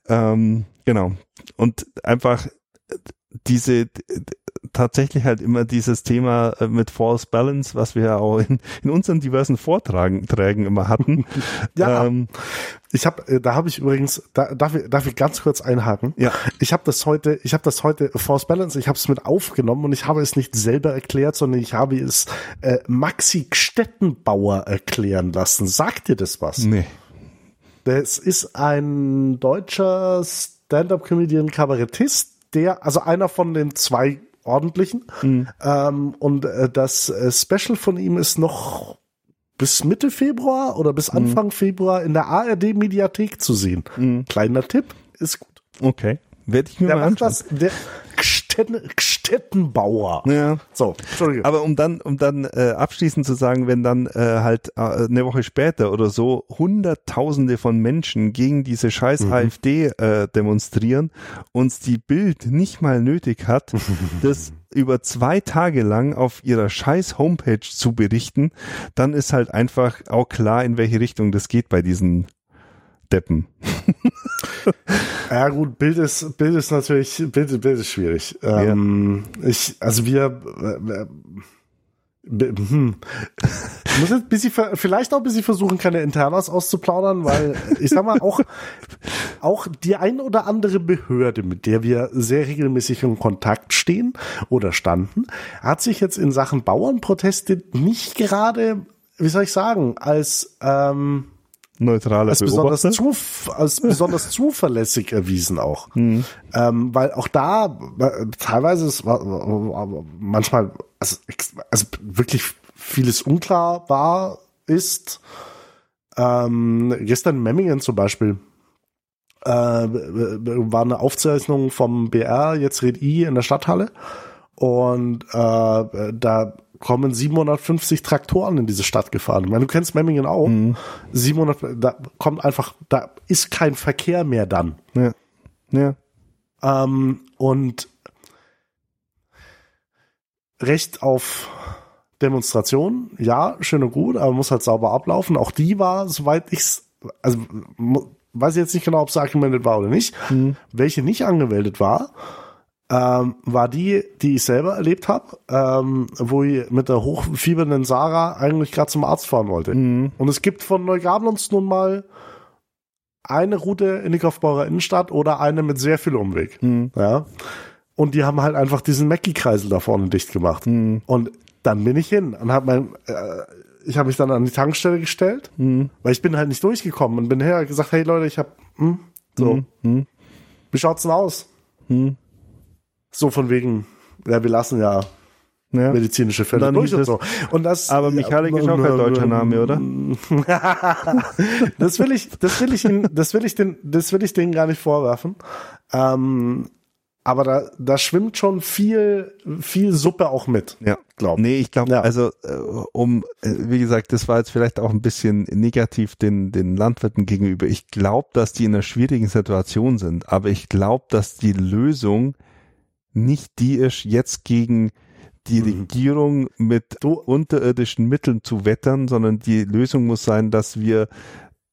Ähm, genau. Und einfach diese tatsächlich halt immer dieses Thema äh, mit False Balance, was wir ja auch in, in unseren diversen Vorträgen Trägen immer hatten. ja. Ähm, ich habe, äh, da habe ich übrigens, da, darf, ich, darf ich ganz kurz einhaken? Ja. Ich habe das heute, ich habe das heute Force Balance, ich habe es mit aufgenommen und ich habe es nicht selber erklärt, sondern ich habe es äh, Maxi Stettenbauer erklären lassen. Sagt dir das was? Nee. Das ist ein deutscher Stand-up-Comedian, Kabarettist, der, also einer von den zwei ordentlichen. Mhm. Ähm, und äh, das äh, Special von ihm ist noch bis Mitte Februar oder bis mhm. Anfang mhm. Februar in der ARD Mediathek zu sehen. Mhm. Kleiner Tipp, ist gut. Okay. Werde ich mir der mal anschauen. Das, der, Gstetten, Gstettenbauer. Ja. So, Entschuldigung. Aber um dann, um dann äh, abschließend zu sagen, wenn dann äh, halt äh, eine Woche später oder so Hunderttausende von Menschen gegen diese scheiß mhm. AfD äh, demonstrieren, uns die Bild nicht mal nötig hat, das über zwei Tage lang auf ihrer scheiß Homepage zu berichten, dann ist halt einfach auch klar, in welche Richtung das geht bei diesen Deppen. ja gut, Bild ist, Bild ist natürlich, Bild, Bild ist schwierig. Ähm, ja. Ich, also wir, äh, hm. Ich muss jetzt bisschen, vielleicht auch ein bisschen versuchen, keine Internas auszuplaudern, weil ich sag mal, auch, auch die ein oder andere Behörde, mit der wir sehr regelmäßig in Kontakt stehen oder standen, hat sich jetzt in Sachen Bauernproteste nicht gerade, wie soll ich sagen, als ähm, neutraler als besonders, zuf als besonders zuverlässig erwiesen auch. Mhm. Ähm, weil auch da teilweise ist manchmal also, also wirklich vieles unklar war, ist. Ähm, gestern in Memmingen zum Beispiel äh, war eine Aufzeichnung vom BR, jetzt red I in der Stadthalle. Und äh, da kommen 750 Traktoren in diese Stadt gefahren. Ich meine, du kennst Memmingen auch. Mhm. 700, da kommt einfach, da ist kein Verkehr mehr dann. Ja. Ja. Ähm, und Recht auf Demonstration, ja, schön und gut, aber muss halt sauber ablaufen. Auch die war, soweit ich's, also weiß ich jetzt nicht genau, ob es angemeldet war oder nicht. Mhm. Welche nicht angemeldet war, ähm, war die, die ich selber erlebt habe, ähm, wo ich mit der hochfiebernden Sarah eigentlich gerade zum Arzt fahren wollte. Mhm. Und es gibt von Neugablons nun mal eine Route in die Kaufbauer Innenstadt oder eine mit sehr viel Umweg. Mhm. Ja. Und die haben halt einfach diesen Mackie-Kreisel da vorne dicht gemacht. Mhm. Und dann bin ich hin und habe mein, äh, ich habe mich dann an die Tankstelle gestellt, mhm. weil ich bin halt nicht durchgekommen und bin her und gesagt, hey Leute, ich habe, hm, so, mhm. mhm. wie schaut's denn aus? Mhm. So von wegen, ja, wir lassen ja ja. medizinische Fälle durch und so. Und das, aber Michalik ist auch kein deutscher Name, oder? das will ich, das will ich, ihn, das will ich den, das will ich denen gar nicht vorwerfen. Ähm, aber da, da schwimmt schon viel, viel Suppe auch mit. Ja, glaube. Nee, ich glaube, ja. also äh, um, äh, wie gesagt, das war jetzt vielleicht auch ein bisschen negativ den, den Landwirten gegenüber. Ich glaube, dass die in einer schwierigen Situation sind, aber ich glaube, dass die Lösung nicht die ist, jetzt gegen die mhm. Regierung mit unterirdischen Mitteln zu wettern, sondern die Lösung muss sein, dass wir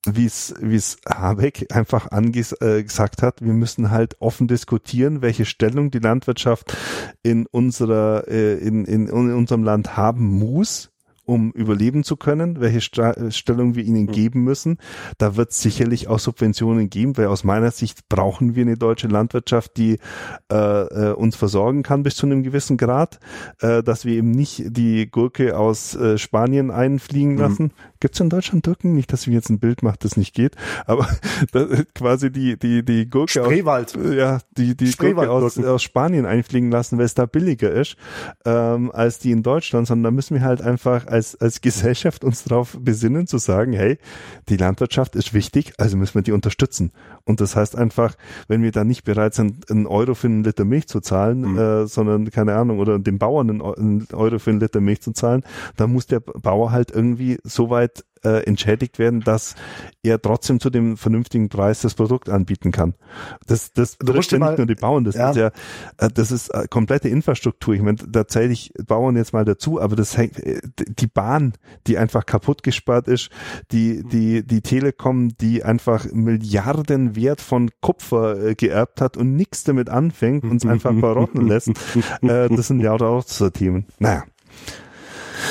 wie es wie es Habeck einfach angesagt äh, hat, wir müssen halt offen diskutieren, welche Stellung die Landwirtschaft in unserer äh, in, in, in unserem Land haben muss um überleben zu können, welche Sta Stellung wir ihnen mhm. geben müssen. Da wird es sicherlich auch Subventionen geben, weil aus meiner Sicht brauchen wir eine deutsche Landwirtschaft, die äh, äh, uns versorgen kann bis zu einem gewissen Grad, äh, dass wir eben nicht die Gurke aus äh, Spanien einfliegen mhm. lassen. Mhm. Gibt es in Deutschland Türken? Nicht, dass ich jetzt ein Bild mache, das nicht geht, aber das, quasi die die die Gurke Spreewald. aus ja die die Gurke aus, aus Spanien einfliegen lassen, weil es da billiger ist ähm, als die in Deutschland, sondern da müssen wir halt einfach als, als Gesellschaft uns darauf besinnen, zu sagen, hey, die Landwirtschaft ist wichtig, also müssen wir die unterstützen. Und das heißt einfach, wenn wir da nicht bereit sind, einen Euro für einen Liter Milch zu zahlen, mhm. äh, sondern keine Ahnung, oder dem Bauern einen Euro für einen Liter Milch zu zahlen, dann muss der Bauer halt irgendwie so weit äh, entschädigt werden, dass er trotzdem zu dem vernünftigen Preis das Produkt anbieten kann. Das, das betrifft ja nicht nur die Bauern, das ja. ist ja, äh, das ist äh, komplette Infrastruktur. Ich meine, da zähle ich Bauern jetzt mal dazu, aber das hängt, äh, die Bahn, die einfach kaputt gespart ist, die, die, die Telekom, die einfach Milliarden Wert von Kupfer äh, geerbt hat und nichts damit anfängt und es einfach verrotten lässt, äh, das sind ja auch so Themen. Naja.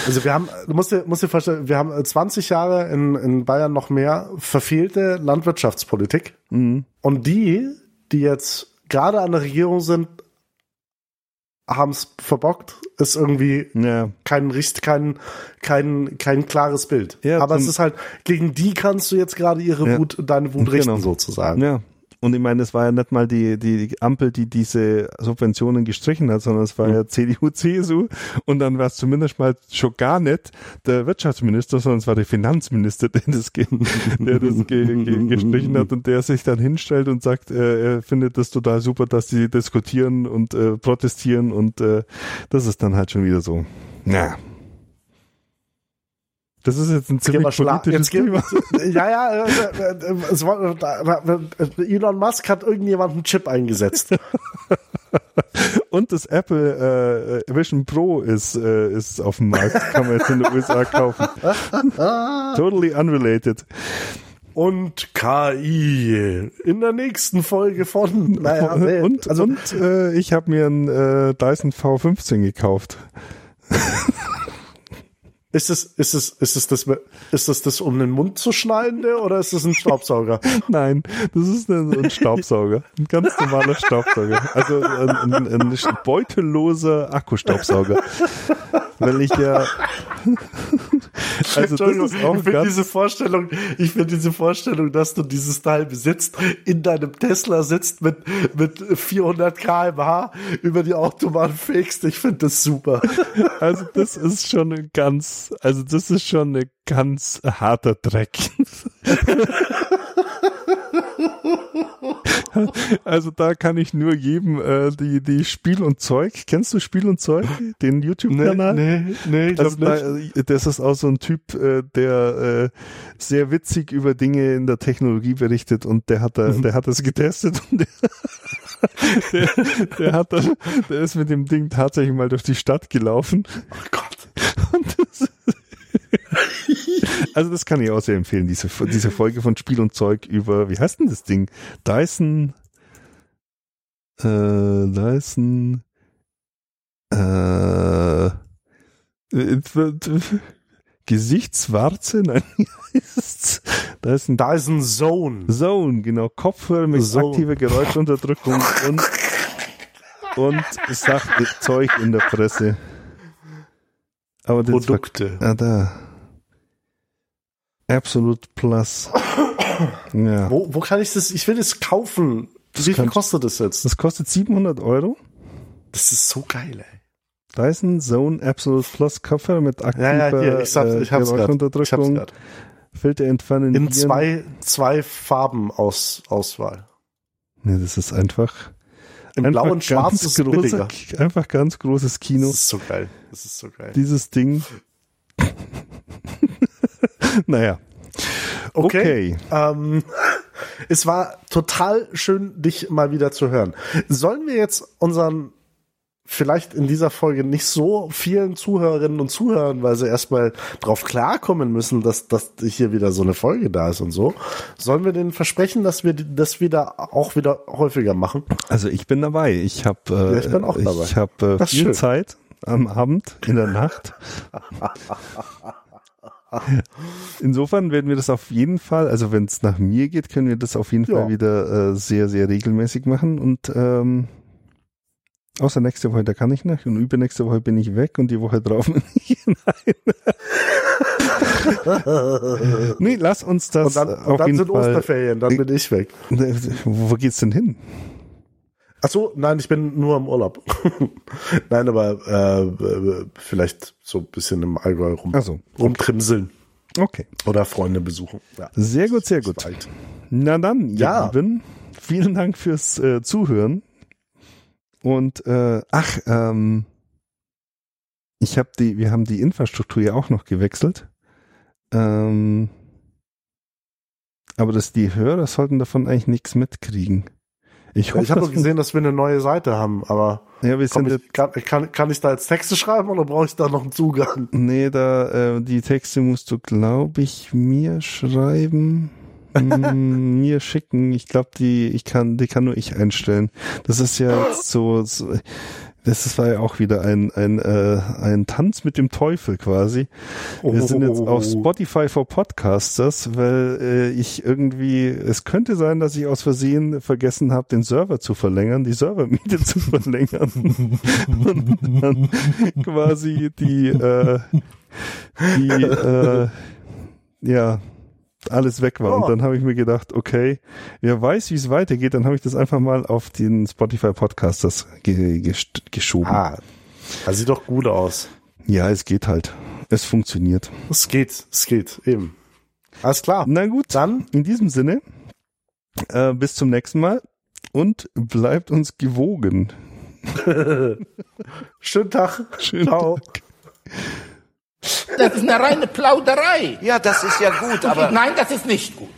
Also wir haben, du musst dir, musst dir vorstellen, wir haben 20 Jahre in, in Bayern noch mehr verfehlte Landwirtschaftspolitik. Mhm. Und die, die jetzt gerade an der Regierung sind, haben es verbockt, ist irgendwie ja. kein, kein, kein, kein klares Bild. Ja, Aber es ist halt, gegen die kannst du jetzt gerade ihre ja. Wut, deine Wut genau. richten, sozusagen. Ja, und ich meine, es war ja nicht mal die, die Ampel, die diese Subventionen gestrichen hat, sondern es war ja CDU, CSU. Und dann war es zumindest mal schon gar nicht der Wirtschaftsminister, sondern es war der Finanzminister, der das, ge, der das ge, ge, gestrichen hat und der sich dann hinstellt und sagt, äh, er findet das total super, dass sie diskutieren und äh, protestieren und äh, das ist dann halt schon wieder so. Ja, das ist jetzt ein ziemlich politisches Thema. Ja, ja, äh, äh, äh, Elon Musk hat irgendjemand einen Chip eingesetzt. Und das Apple äh, Vision Pro ist, äh, ist auf dem Markt, kann man jetzt in den USA kaufen. totally unrelated. Und KI in der nächsten Folge von. Naja, nee, und also, und äh, ich habe mir einen äh, Dyson V15 gekauft. Ist es, ist es, ist es das, ist das das um den Mund zu schneidende oder ist es ein Staubsauger? Nein, das ist ein, ein Staubsauger. Ein ganz normaler Staubsauger. Also ein, ein, ein beutelloser Akkustaubsauger. Weil ich ja, also das ist auch ich finde diese Vorstellung, ich finde diese Vorstellung, dass du dieses Teil besitzt, in deinem Tesla sitzt mit, mit 400 kmh über die Autobahn fegst, ich finde das super. Also das ist schon ein ganz, also das ist schon ein ganz harter Dreck. Also da kann ich nur jedem äh, die die Spiel und Zeug. Kennst du Spiel und Zeug? Den YouTube-Kanal? Nee, nee, nee ich also da, nicht. Äh, das ist auch so ein Typ, äh, der äh, sehr witzig über Dinge in der Technologie berichtet und der hat da, mhm. der hat das getestet und der, der, der hat da, der ist mit dem Ding tatsächlich mal durch die Stadt gelaufen. Oh Gott. Also das kann ich auch sehr empfehlen, diese, diese Folge von Spiel und Zeug über, wie heißt denn das Ding? Dyson, äh, Dyson, äh, äh Gesichtswarze? Nein, da ist ein Dyson Zone. Zone, genau. Kopfhörer mit Zone. aktiver Geräuschunterdrückung und, und Sachzeug in der Presse. Aber Produkte. ah, da. Absolute Plus. ja. Wo, wo kann ich das? Ich will das kaufen. Das Wie viel kostet das jetzt? Das kostet 700 Euro. Das ist so geil, ey. Dyson Zone Absolute Plus Kopfhörer mit aktiver Ja, ja, hier, ich, äh, ich hab's hab's Geräuschunterdrückung, grad. Filter entfernen. In zwei, zwei Farben aus, Auswahl. Nee, das ist einfach. Im einfach Blau und Schwarz ist billiger. Einfach ganz großes Kino. Das ist so geil. Das ist so geil. Dieses Ding. naja. Okay. Ähm, es war total schön, dich mal wieder zu hören. Sollen wir jetzt unseren vielleicht in dieser Folge nicht so vielen Zuhörerinnen und Zuhörern, weil sie erstmal drauf klarkommen müssen, dass, dass hier wieder so eine Folge da ist und so. Sollen wir denen versprechen, dass wir das wieder auch wieder häufiger machen? Also ich bin dabei. Ich habe äh, Ja, ich bin auch dabei. Ich habe äh, viel schön. Zeit am Abend, in der Nacht. Insofern werden wir das auf jeden Fall, also wenn es nach mir geht, können wir das auf jeden Ja. Fall wieder äh, sehr, sehr regelmäßig machen und ähm, außer nächste Woche, da kann ich nicht und übernächste Woche bin ich weg und die Woche drauf bin ich Nein. nee, lass uns das Und dann, äh, und auf dann jeden sind Fall. Osterferien, dann bin ich weg. Wo geht's denn hin? Ach so, nein, ich bin nur im Urlaub. nein, aber äh, vielleicht so ein bisschen im Allgäu rum, Ach so, rumtrimseln Okay. oder Freunde besuchen. Ja. Sehr gut, sehr gut. Bald. Na dann, Ja. Lieben, vielen Dank fürs äh, Zuhören. Und äh, ach, ähm, ich habe die, wir haben die Infrastruktur ja auch noch gewechselt. Ähm, aber dass die Hörer sollten davon eigentlich nichts mitkriegen. Ich hoffe, Ich habe nur gesehen, dass wir eine neue Seite haben, aber ja, wir komm, sind ich, kann, kann, kann ich da jetzt Texte schreiben oder brauche ich da noch einen Zugang? nee, da äh, die Texte musst du, glaube ich, mir schreiben. Mm, mir schicken. Ich glaube, die, ich kann, die kann nur ich einstellen. Das ist ja jetzt so, so das war ja auch wieder ein, ein, äh, ein Tanz mit dem Teufel quasi. Wir sind jetzt auf Oh. Spotify for Podcasters, weil äh, ich irgendwie, es könnte sein, dass ich aus Versehen vergessen habe, den Server zu verlängern, die Servermiete zu verlängern und dann quasi die, äh, die, äh, ja, alles weg war. Oh. Und dann habe ich mir gedacht, okay, wer weiß, wie es weitergeht, dann habe ich das einfach mal auf den Spotify Podcasters ge gest- geschoben. Ah, das sieht doch gut aus. Ja, es geht halt. Es funktioniert. Es geht, es geht, eben. Alles klar. Na gut, Dann, in diesem Sinne, äh, bis zum nächsten Mal und bleibt uns gewogen. schönen Tag. Schönen Ciao. Das ist eine reine Plauderei. Ja, das ist ja gut, aber Nein, das ist nicht gut.